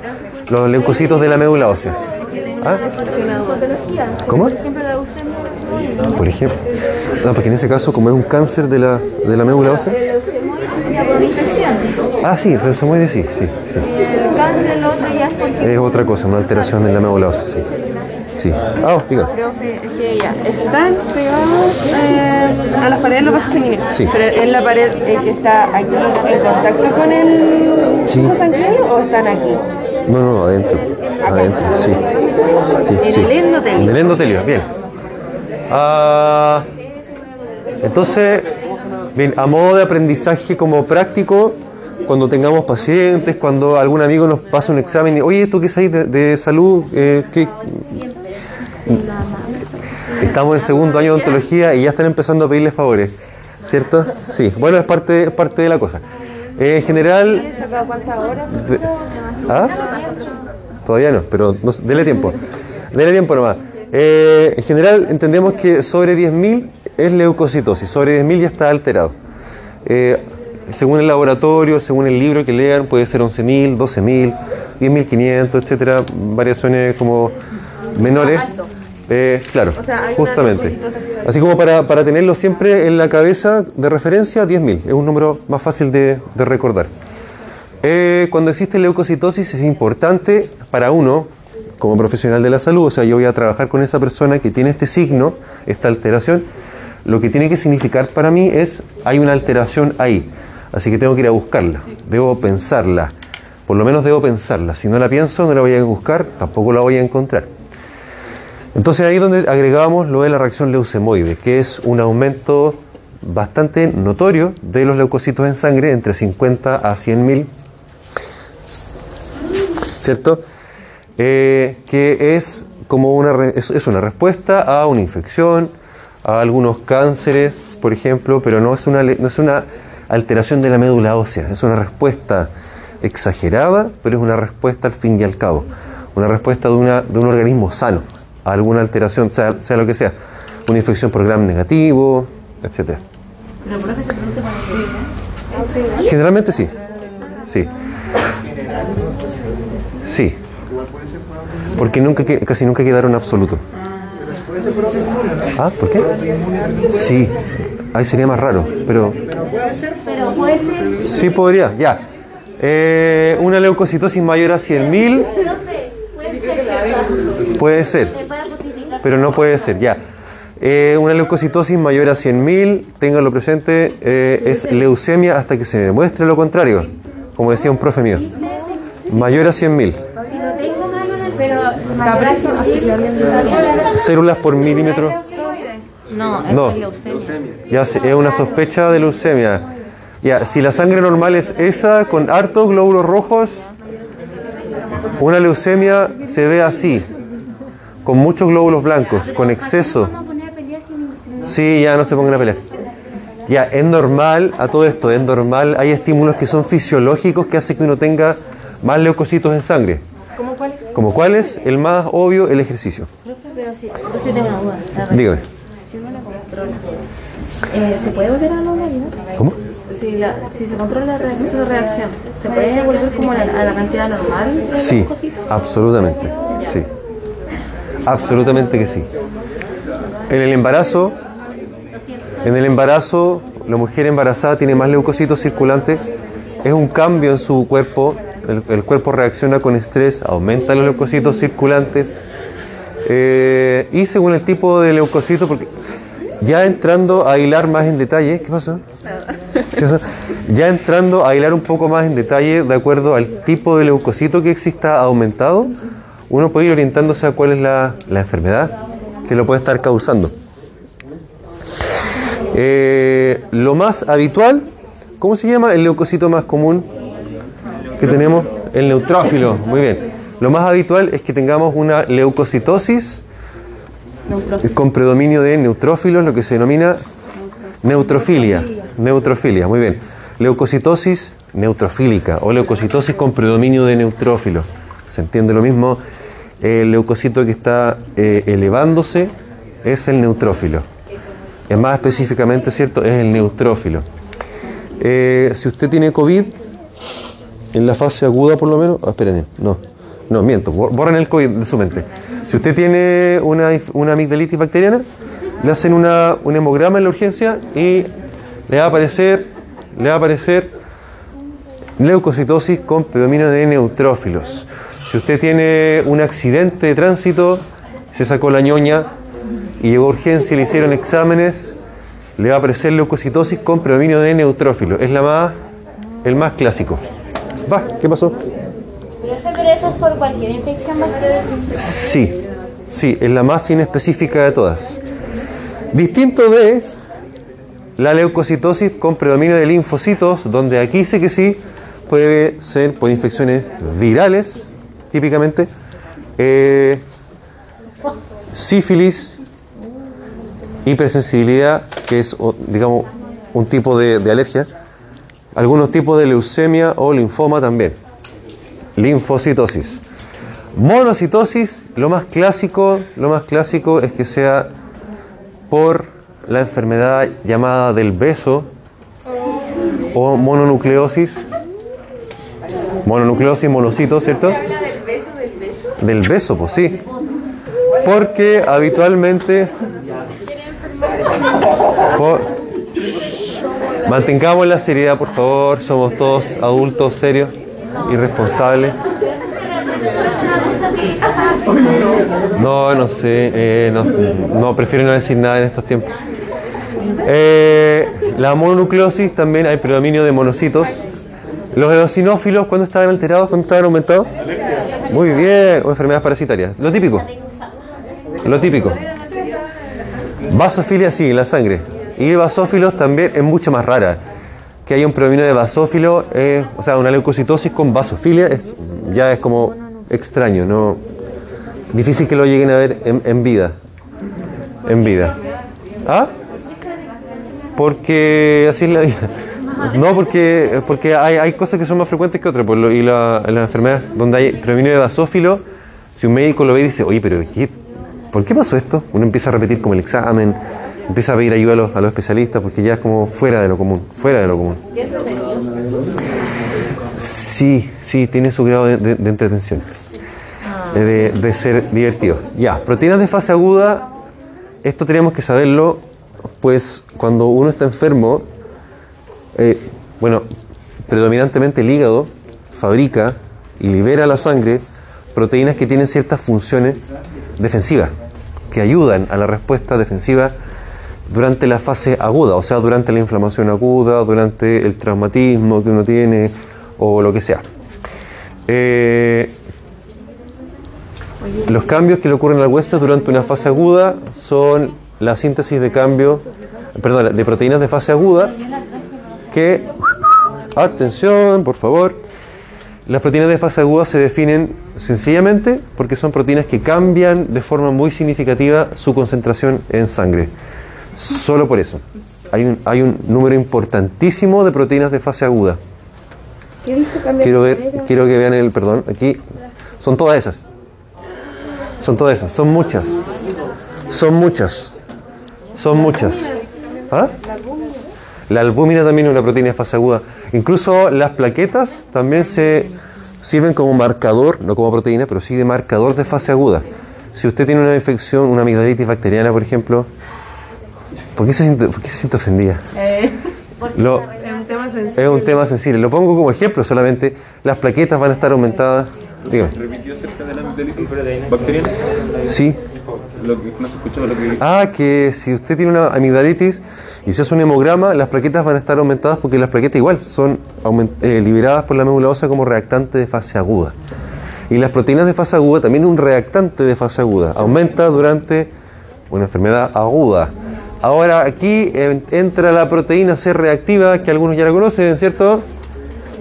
Los leucocitos de la médula ósea. ¿Ah? ¿Cómo? Por ejemplo. No, porque en ese caso, como es un cáncer de la, de la médula ósea. Sería por infección. Ah, sí, leucemoide sí, sí, sí. El cáncer, el otro ya es porque Es otra cosa, una alteración en la médula ósea, sí. Sí. Ah, oh, diga. es que ya están pegados eh, a las paredes los vasos sanguíneos. Sí. Pero es la pared eh, que está aquí en contacto con el Sí. sanguíneo o están aquí. No, no, adentro. Adentro, sí. Sí, sí. En el endotelio. En el endotelio, bien. Ah, entonces, bien, a modo de aprendizaje como práctico, cuando tengamos pacientes, cuando algún amigo nos pasa un examen y, oye, ¿tú qué sabes de, de salud? Eh, ¿qué- Estamos en segundo año de ontología y ya están empezando a pedirle favores, ¿cierto? Sí, bueno, es parte, es parte de la cosa. Eh, en general, cuántas horas. de- ¿Ah? Todavía no, pero no, dele tiempo. Dele tiempo nomás. Eh, en general entendemos que sobre 10.000 es leucocitosis, sobre 10.000 ya está alterado. Eh, según el laboratorio, según el libro que lean, puede ser 11.000, 12.000, 10.500, etcétera, variaciones como menores. Eh, claro, sea, justamente. Así como para, para tenerlo siempre en la cabeza de referencia, 10.000. Es un número más fácil de, de recordar. Eh, cuando existe leucocitosis es importante para uno, como profesional de la salud, o sea, yo voy a trabajar con esa persona que tiene este signo, esta alteración, lo que tiene que significar para mí es, hay una alteración ahí, así que tengo que ir a buscarla, debo pensarla, por lo menos debo pensarla, si no la pienso no la voy a buscar, tampoco la voy a encontrar. Entonces ahí es donde agregamos lo de la reacción leucemoide, que es un aumento bastante notorio de los leucocitos en sangre entre 50 a 100 mil, ¿cierto? Eh, que es como una, es, es una respuesta a una infección, a algunos cánceres, por ejemplo, pero no es una, no es una alteración de la médula ósea, es una respuesta exagerada, pero es una respuesta al fin y al cabo, una respuesta de, una, de un organismo sano a alguna alteración, sea, sea lo que sea, una infección por gram negativo, etc. Generalmente sí, sí. Sí. Porque nunca, casi nunca quedaron absoluto. Ah, ¿por qué? Sí, ahí sería más raro, pero Pero puede ser. sí podría, ya. Eh, una leucocitosis mayor a 100.000 Puede ser. pero no puede ser, ya. Eh, una leucocitosis mayor a 100.000, ténganlo presente, eh, es leucemia hasta que se demuestre lo contrario, como decía un profe mío. Mayor a 100.000. Si no tengo mano en el Pero cabrazo así lo habían Células por milímetro. No. Ya es una sospecha de leucemia. Ya, si la sangre normal es esa, con hartos glóbulos rojos, una leucemia se ve así, con muchos glóbulos blancos, con exceso. Sí, ya no se pongan a pelear. Ya, es normal a todo esto, es normal, hay estímulos que son fisiológicos que hacen que uno tenga más leucocitos en sangre. ¿Cómo cuál? Como cuál es el más obvio, el ejercicio. Pero sí, yo tengo una duda. La Dígame. Si uno la controla, eh, ¿se puede volver a la normalidad? ¿Cómo? Si, la, si se controla el proceso de reacción, ¿se puede volver como a la, a la cantidad normal de Sí, absolutamente, sí. Absolutamente que sí. En el embarazo, en el embarazo, la mujer embarazada tiene más leucocitos circulantes. Es un cambio en su cuerpo. El, cuerpo reacciona con estrés, aumenta los leucocitos circulantes. Eh, y según el tipo de leucocito, porque ya entrando a hilar más en detalle. ¿Qué pasó? Ya entrando a hilar un poco más en detalle, de acuerdo al tipo de leucocito que exista aumentado, uno puede ir orientándose a cuál es la, la enfermedad que lo puede estar causando. Eh, lo más habitual, ¿cómo se llama el leucocito más común que tenemos? El neutrófilo, muy bien. Lo más habitual es que tengamos una leucocitosis con predominio de neutrófilos, lo que se denomina neutrofilia. Neutrofilia, muy bien. Leucocitosis neutrofílica o leucocitosis con predominio de neutrófilos. ¿Se entiende lo mismo? El leucocito que está eh, elevándose es el neutrófilo. Es más específicamente, ¿cierto? Es el neutrófilo. Eh, si usted tiene COVID, en la fase aguda por lo menos, ah, esperen, no, no, miento, bor- borren el COVID de su mente. Si usted tiene una, una amigdalitis bacteriana, le hacen una, un hemograma en la urgencia y le va a aparecer, le va a aparecer leucocitosis con predominio de neutrófilos. Si usted tiene un accidente de tránsito, se sacó la ñoña y llegó a urgencia y le hicieron exámenes, le va a aparecer leucocitosis con predominio de neutrófilos. Es la más, el más clásico. Va, ¿qué pasó? Pero eso, es por cualquier infección. Sí, sí, es la más inespecífica de todas. Distinto de la leucocitosis con predominio de linfocitos, donde aquí sí que sí puede ser por infecciones virales, típicamente, eh, sífilis, hipersensibilidad, que es, digamos, un tipo de, de alergia, algunos tipos de leucemia o linfoma también. Linfocitosis. Monocitosis, lo más clásico, lo más clásico es que sea por la enfermedad llamada del beso o mononucleosis. Mononucleosis, monocito, ¿cierto? del beso, del beso? Del beso, pues sí. Porque habitualmente... por- Mantengamos la seriedad, por favor. Somos todos adultos serios y responsables. No, no sé. eh, no, no, prefiero no decir nada en estos tiempos. Eh, la mononucleosis también hay predominio de monocitos. Los eosinófilos, ¿cuándo estaban alterados? ¿Cuándo estaban aumentados? Muy bien. O enfermedades parasitarias. Lo típico. Lo típico. Vasofilia sí, en la sangre. Y basófilos también es mucho más rara. Que haya un predominio de basófilo, eh, o sea, una leucocitosis con basofilia, es, ya es como extraño, no difícil que lo lleguen a ver en, en vida. En vida. ¿Ah? Porque así es la vida. No, porque, porque hay, hay cosas que son más frecuentes que otras. Por lo- y la, la enfermedad donde hay predominio de basófilo, si un médico lo ve y dice, oye, pero ¿qué, ¿por qué pasó esto? Uno empieza a repetir como el examen, empieza a pedir ayuda a los, a los especialistas porque ya es como fuera de lo común, fuera de lo común. Sí, sí, tiene su grado de, de- de entretención, de, de- de ser divertido. Ya, proteínas de fase aguda, esto tenemos que saberlo, pues cuando uno está enfermo, eh, bueno, predominantemente el hígado fabrica y libera a la sangre proteínas que tienen ciertas funciones defensivas. que ayudan a la respuesta defensiva durante la fase aguda, o sea, durante la inflamación aguda, durante el traumatismo que uno tiene o lo que sea. Eh, los cambios que le ocurren al huésped durante una fase aguda son la síntesis de cambio, perdón, de proteínas de fase aguda que, atención, por favor, las proteínas de fase aguda se definen sencillamente porque son proteínas que cambian de forma muy significativa su concentración en sangre. Solo por eso. Hay un, hay un número importantísimo de proteínas de fase aguda. ¿Qué dijo cambiar Quiero ver, quiero que vean el, perdón, aquí son todas esas. Son todas esas, son muchas. Son muchas. Son muchas. ¿Ah? La albúmina también es una proteína de fase aguda. Incluso las plaquetas también se sirven como marcador, no como proteína, pero sí de marcador de fase aguda. Si usted tiene una infección, una amigdalitis bacteriana, por ejemplo, ¿por qué se siente, por qué se siente ofendida? Lo- Es un tema sensible. es un tema sensible. Lo pongo como ejemplo solamente. Las plaquetas van a estar aumentadas. Dígame. ¿Repitió acerca de la amigdalitis bacteriana? Sí. Lo que no se escuchó lo que Ah, que si usted tiene una amigdalitis y se hace un hemograma, las plaquetas van a estar aumentadas porque las plaquetas igual son eh, liberadas por la médula ósea como reactante de fase aguda. Y las proteínas de fase aguda también un reactante de fase aguda. Aumenta durante una enfermedad aguda. Ahora aquí entra la proteína C reactiva, que algunos ya la conocen, ¿cierto?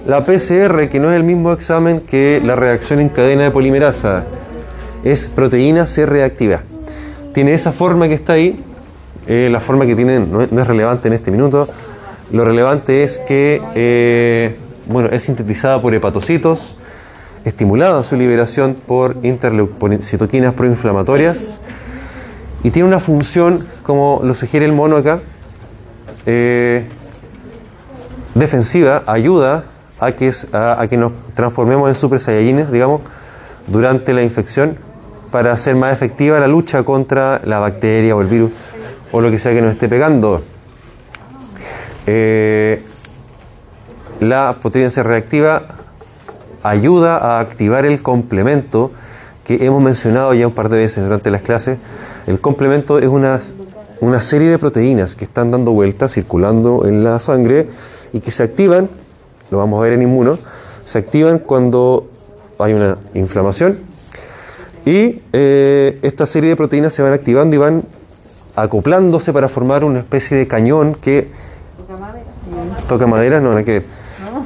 La PCR, que no es el mismo examen que la reacción en cadena de polimerasa, es proteína C reactiva. Tiene esa forma que está ahí, eh, la forma que tiene no es, relevante en este minuto. Lo relevante es que eh, bueno, es sintetizada por hepatocitos, estimulada su liberación por, por citoquinas proinflamatorias y tiene una función, como lo sugiere el mono acá, eh, defensiva, ayuda a que, a, que nos transformemos en super saiyajines, digamos, durante la infección para hacer más efectiva la lucha contra la bacteria o el virus o lo que sea que nos esté pegando. Eh, la C reactiva ayuda a activar el complemento que hemos mencionado ya un par de veces durante las clases. El complemento es una, una serie de proteínas que están dando vueltas, circulando en la sangre y que se activan, lo vamos a ver en inmuno, se activan cuando hay una inflamación y eh, esta serie de proteínas se van activando y van acoplándose para formar una especie de cañón que toca madera, no, nada que ver.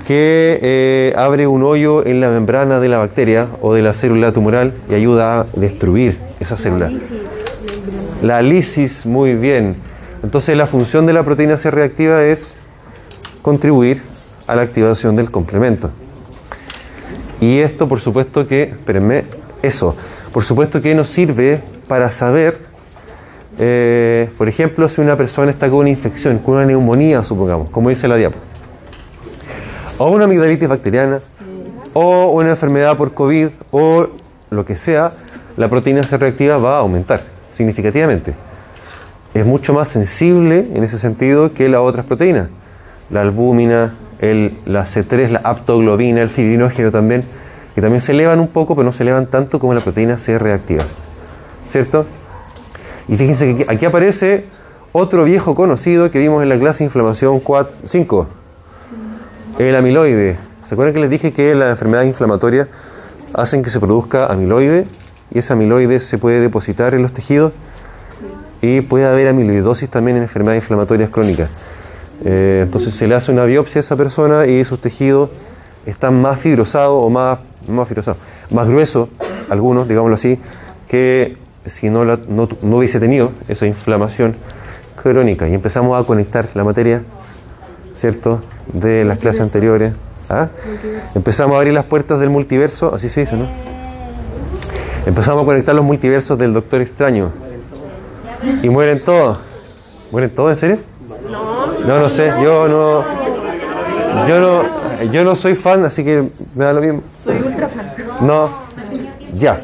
Que eh, abre un hoyo en la membrana de la bacteria o de la célula tumoral y ayuda a destruir esa célula. La lisis, muy bien. Entonces la función de la proteína C reactiva es contribuir a la activación del complemento. Y esto, por supuesto que, espérenme, eso, por supuesto que nos sirve para saber, eh, por ejemplo, si una persona está con una infección, con una neumonía, supongamos, como dice la diapo, o una amigdalitis bacteriana, o una enfermedad por COVID, o lo que sea, la proteína C reactiva va a aumentar significativamente. Es mucho más sensible en ese sentido que las otras proteínas. La albúmina, el, la C3, la aptoglobina, el fibrinógeno también, que también se elevan un poco, pero no se elevan tanto como la proteína C reactiva. ¿Cierto? Y fíjense que aquí, aparece otro viejo conocido que vimos en la clase de inflamación 5, el amiloide. ¿Se acuerdan que les dije que las enfermedades inflamatorias hacen que se produzca amiloide y ese amiloide se puede depositar en los tejidos y puede haber amiloidosis también en enfermedades inflamatorias crónicas. Eh, entonces se le hace una biopsia a esa persona y sus tejidos están más fibrosados o más, más fibrosados, más gruesos, algunos, digámoslo así, que si no, la- no, no hubiese tenido esa inflamación crónica. Y empezamos a conectar la materia, ¿cierto?, de las clases anteriores. ¿Ah? Empezamos a abrir las puertas del multiverso, así se dice, ¿no? Empezamos a conectar los multiversos del Doctor Extraño. Y mueren todos. ¿Mueren todos, en serio? No, no sé, yo no. Yo no, yo no soy fan, así que me da lo mismo. Soy ultra fan. No, ya.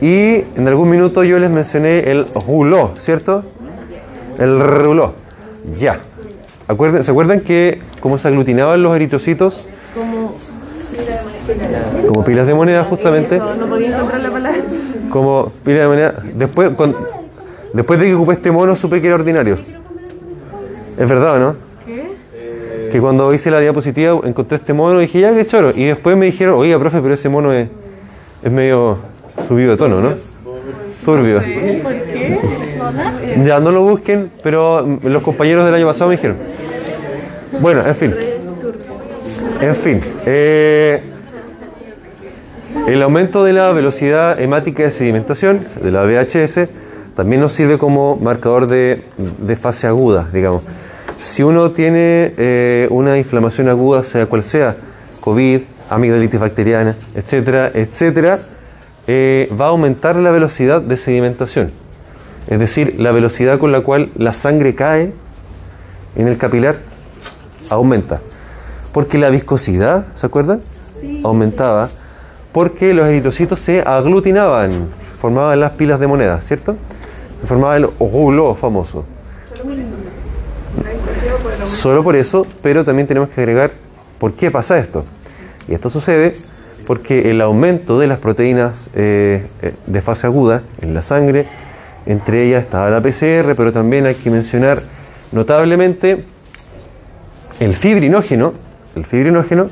Y en algún minuto yo les mencioné el ruló, ¿cierto? El ruló. Ya. Acuerden- ¿Se acuerdan que como se aglutinaban los eritrocitos? Como pilas de moneda, justamente. Eso, no podía encontrar la palabra. Como pilas de moneda. Después, Después de que ocupé este mono supe que era ordinario. ¿Es verdad o no? ¿Qué? Que cuando hice la diapositiva encontré este mono y dije, ya, qué choro. Y después me dijeron, oiga, profe, pero ese mono es, es medio subido de tono, ¿no? Turbio. ¿Por qué? Ya, no lo busquen, pero los compañeros del año pasado me dijeron. Bueno, en fin. En fin. eh, el aumento de la velocidad hemática de sedimentación, de la VHS, también nos sirve como marcador de, de fase aguda, digamos. Si uno tiene eh, una inflamación aguda, sea cual sea, COVID, amigdalitis bacteriana, etcétera, etcétera, eh, va a aumentar la velocidad de sedimentación. Es decir, la velocidad con la cual la sangre cae en el capilar aumenta. Porque la viscosidad, ¿se acuerdan? Aumentaba. Porque los eritrocitos se aglutinaban, formaban las pilas de moneda, ¿cierto? Se formaba el rouleau famoso. Solo por eso, pero también tenemos que agregar por qué pasa esto. Y esto sucede porque el aumento de las proteínas eh, eh, de fase aguda en la sangre, entre ellas estaba la PCR, pero también hay que mencionar notablemente el fibrinógeno. El fibrinógeno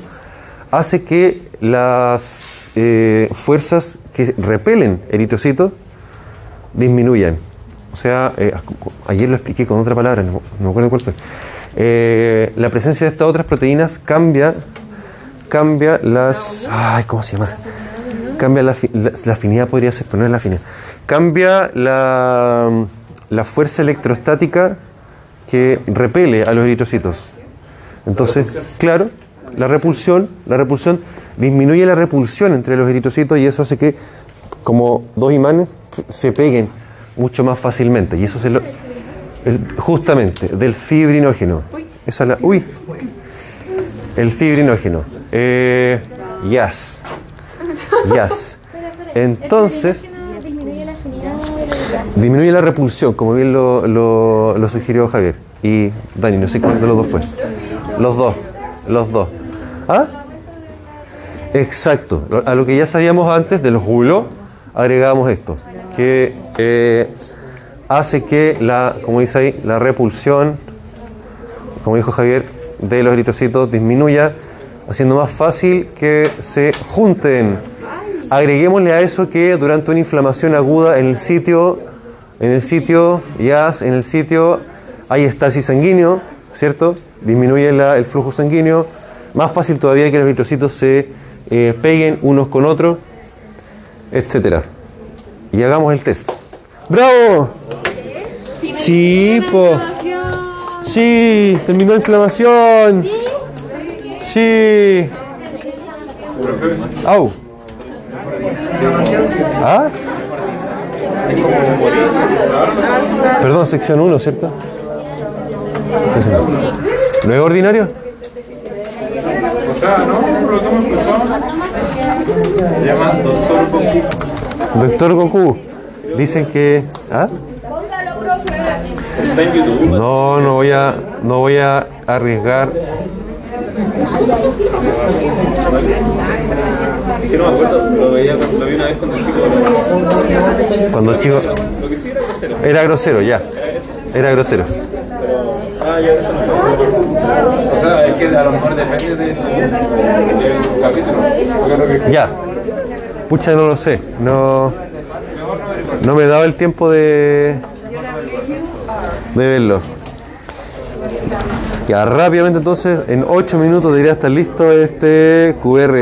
hace que las eh, fuerzas que repelen eritrocitos disminuyan. O sea, eh, ayer lo expliqué con otra palabra, no, me acuerdo cuál fue. Eh, la presencia de estas otras proteínas cambia, cambia las, ay, ¿cómo se llama? Cambia la afinidad, podría ser, pero no es la afinidad. Cambia la, la fuerza electrostática que repele a los eritrocitos. Entonces, claro, la repulsión, la repulsión disminuye la repulsión entre los eritrocitos y eso hace que como dos imanes se peguen mucho más fácilmente. Y eso se lo, el- justamente del fibrinógeno. Esa es la, uy, el fibrinógeno. Eh, yes. [laughs] Yes. Entonces, disminuye la afinidad de la disminuye la repulsión, como bien lo, lo- sugirió Javier. Y Dani, no sé cuál de los dos fue. Los dos, los dos. ¿Ah? Exacto. A lo que ya sabíamos antes de los rulos, agregamos esto, que eh, hace que la, como dice ahí, la repulsión, como dijo Javier, de los eritrocitos disminuya, haciendo más fácil que se junten. Agreguémosle a eso que durante una inflamación aguda en el sitio, en el sitio IAS, en el sitio hay estasis sanguíneo, ¿cierto? Disminuye la- el flujo sanguíneo. Más fácil todavía que los eritrocitos se eh, peguen unos con otros, etcétera. Y hagamos el test. ¡Bravo! Sí, po. Sí, terminó la inflamación. Sí. Au. ¿Ah? Perdón, sección 1, ¿cierto? ¿No es ordinario? O sea, no. Se llama Doctor Goku. Doctor Goku. Dicen que. ¿Ah? No, no voy a, no voy a arriesgar. Es que no me acuerdo, lo veía cuando lo vi una vez cuando chico. Cuando chico. Lo que sí era grosero. Era grosero, ya. Era grosero. Ah, ya, eso no. O sea, es que a lo mejor depende del, capítulo. Ya. Pucha, no lo sé. No. No me he dado el tiempo de. de verlo. Ya, rápidamente entonces, en 8 minutos debería estar listo este QR.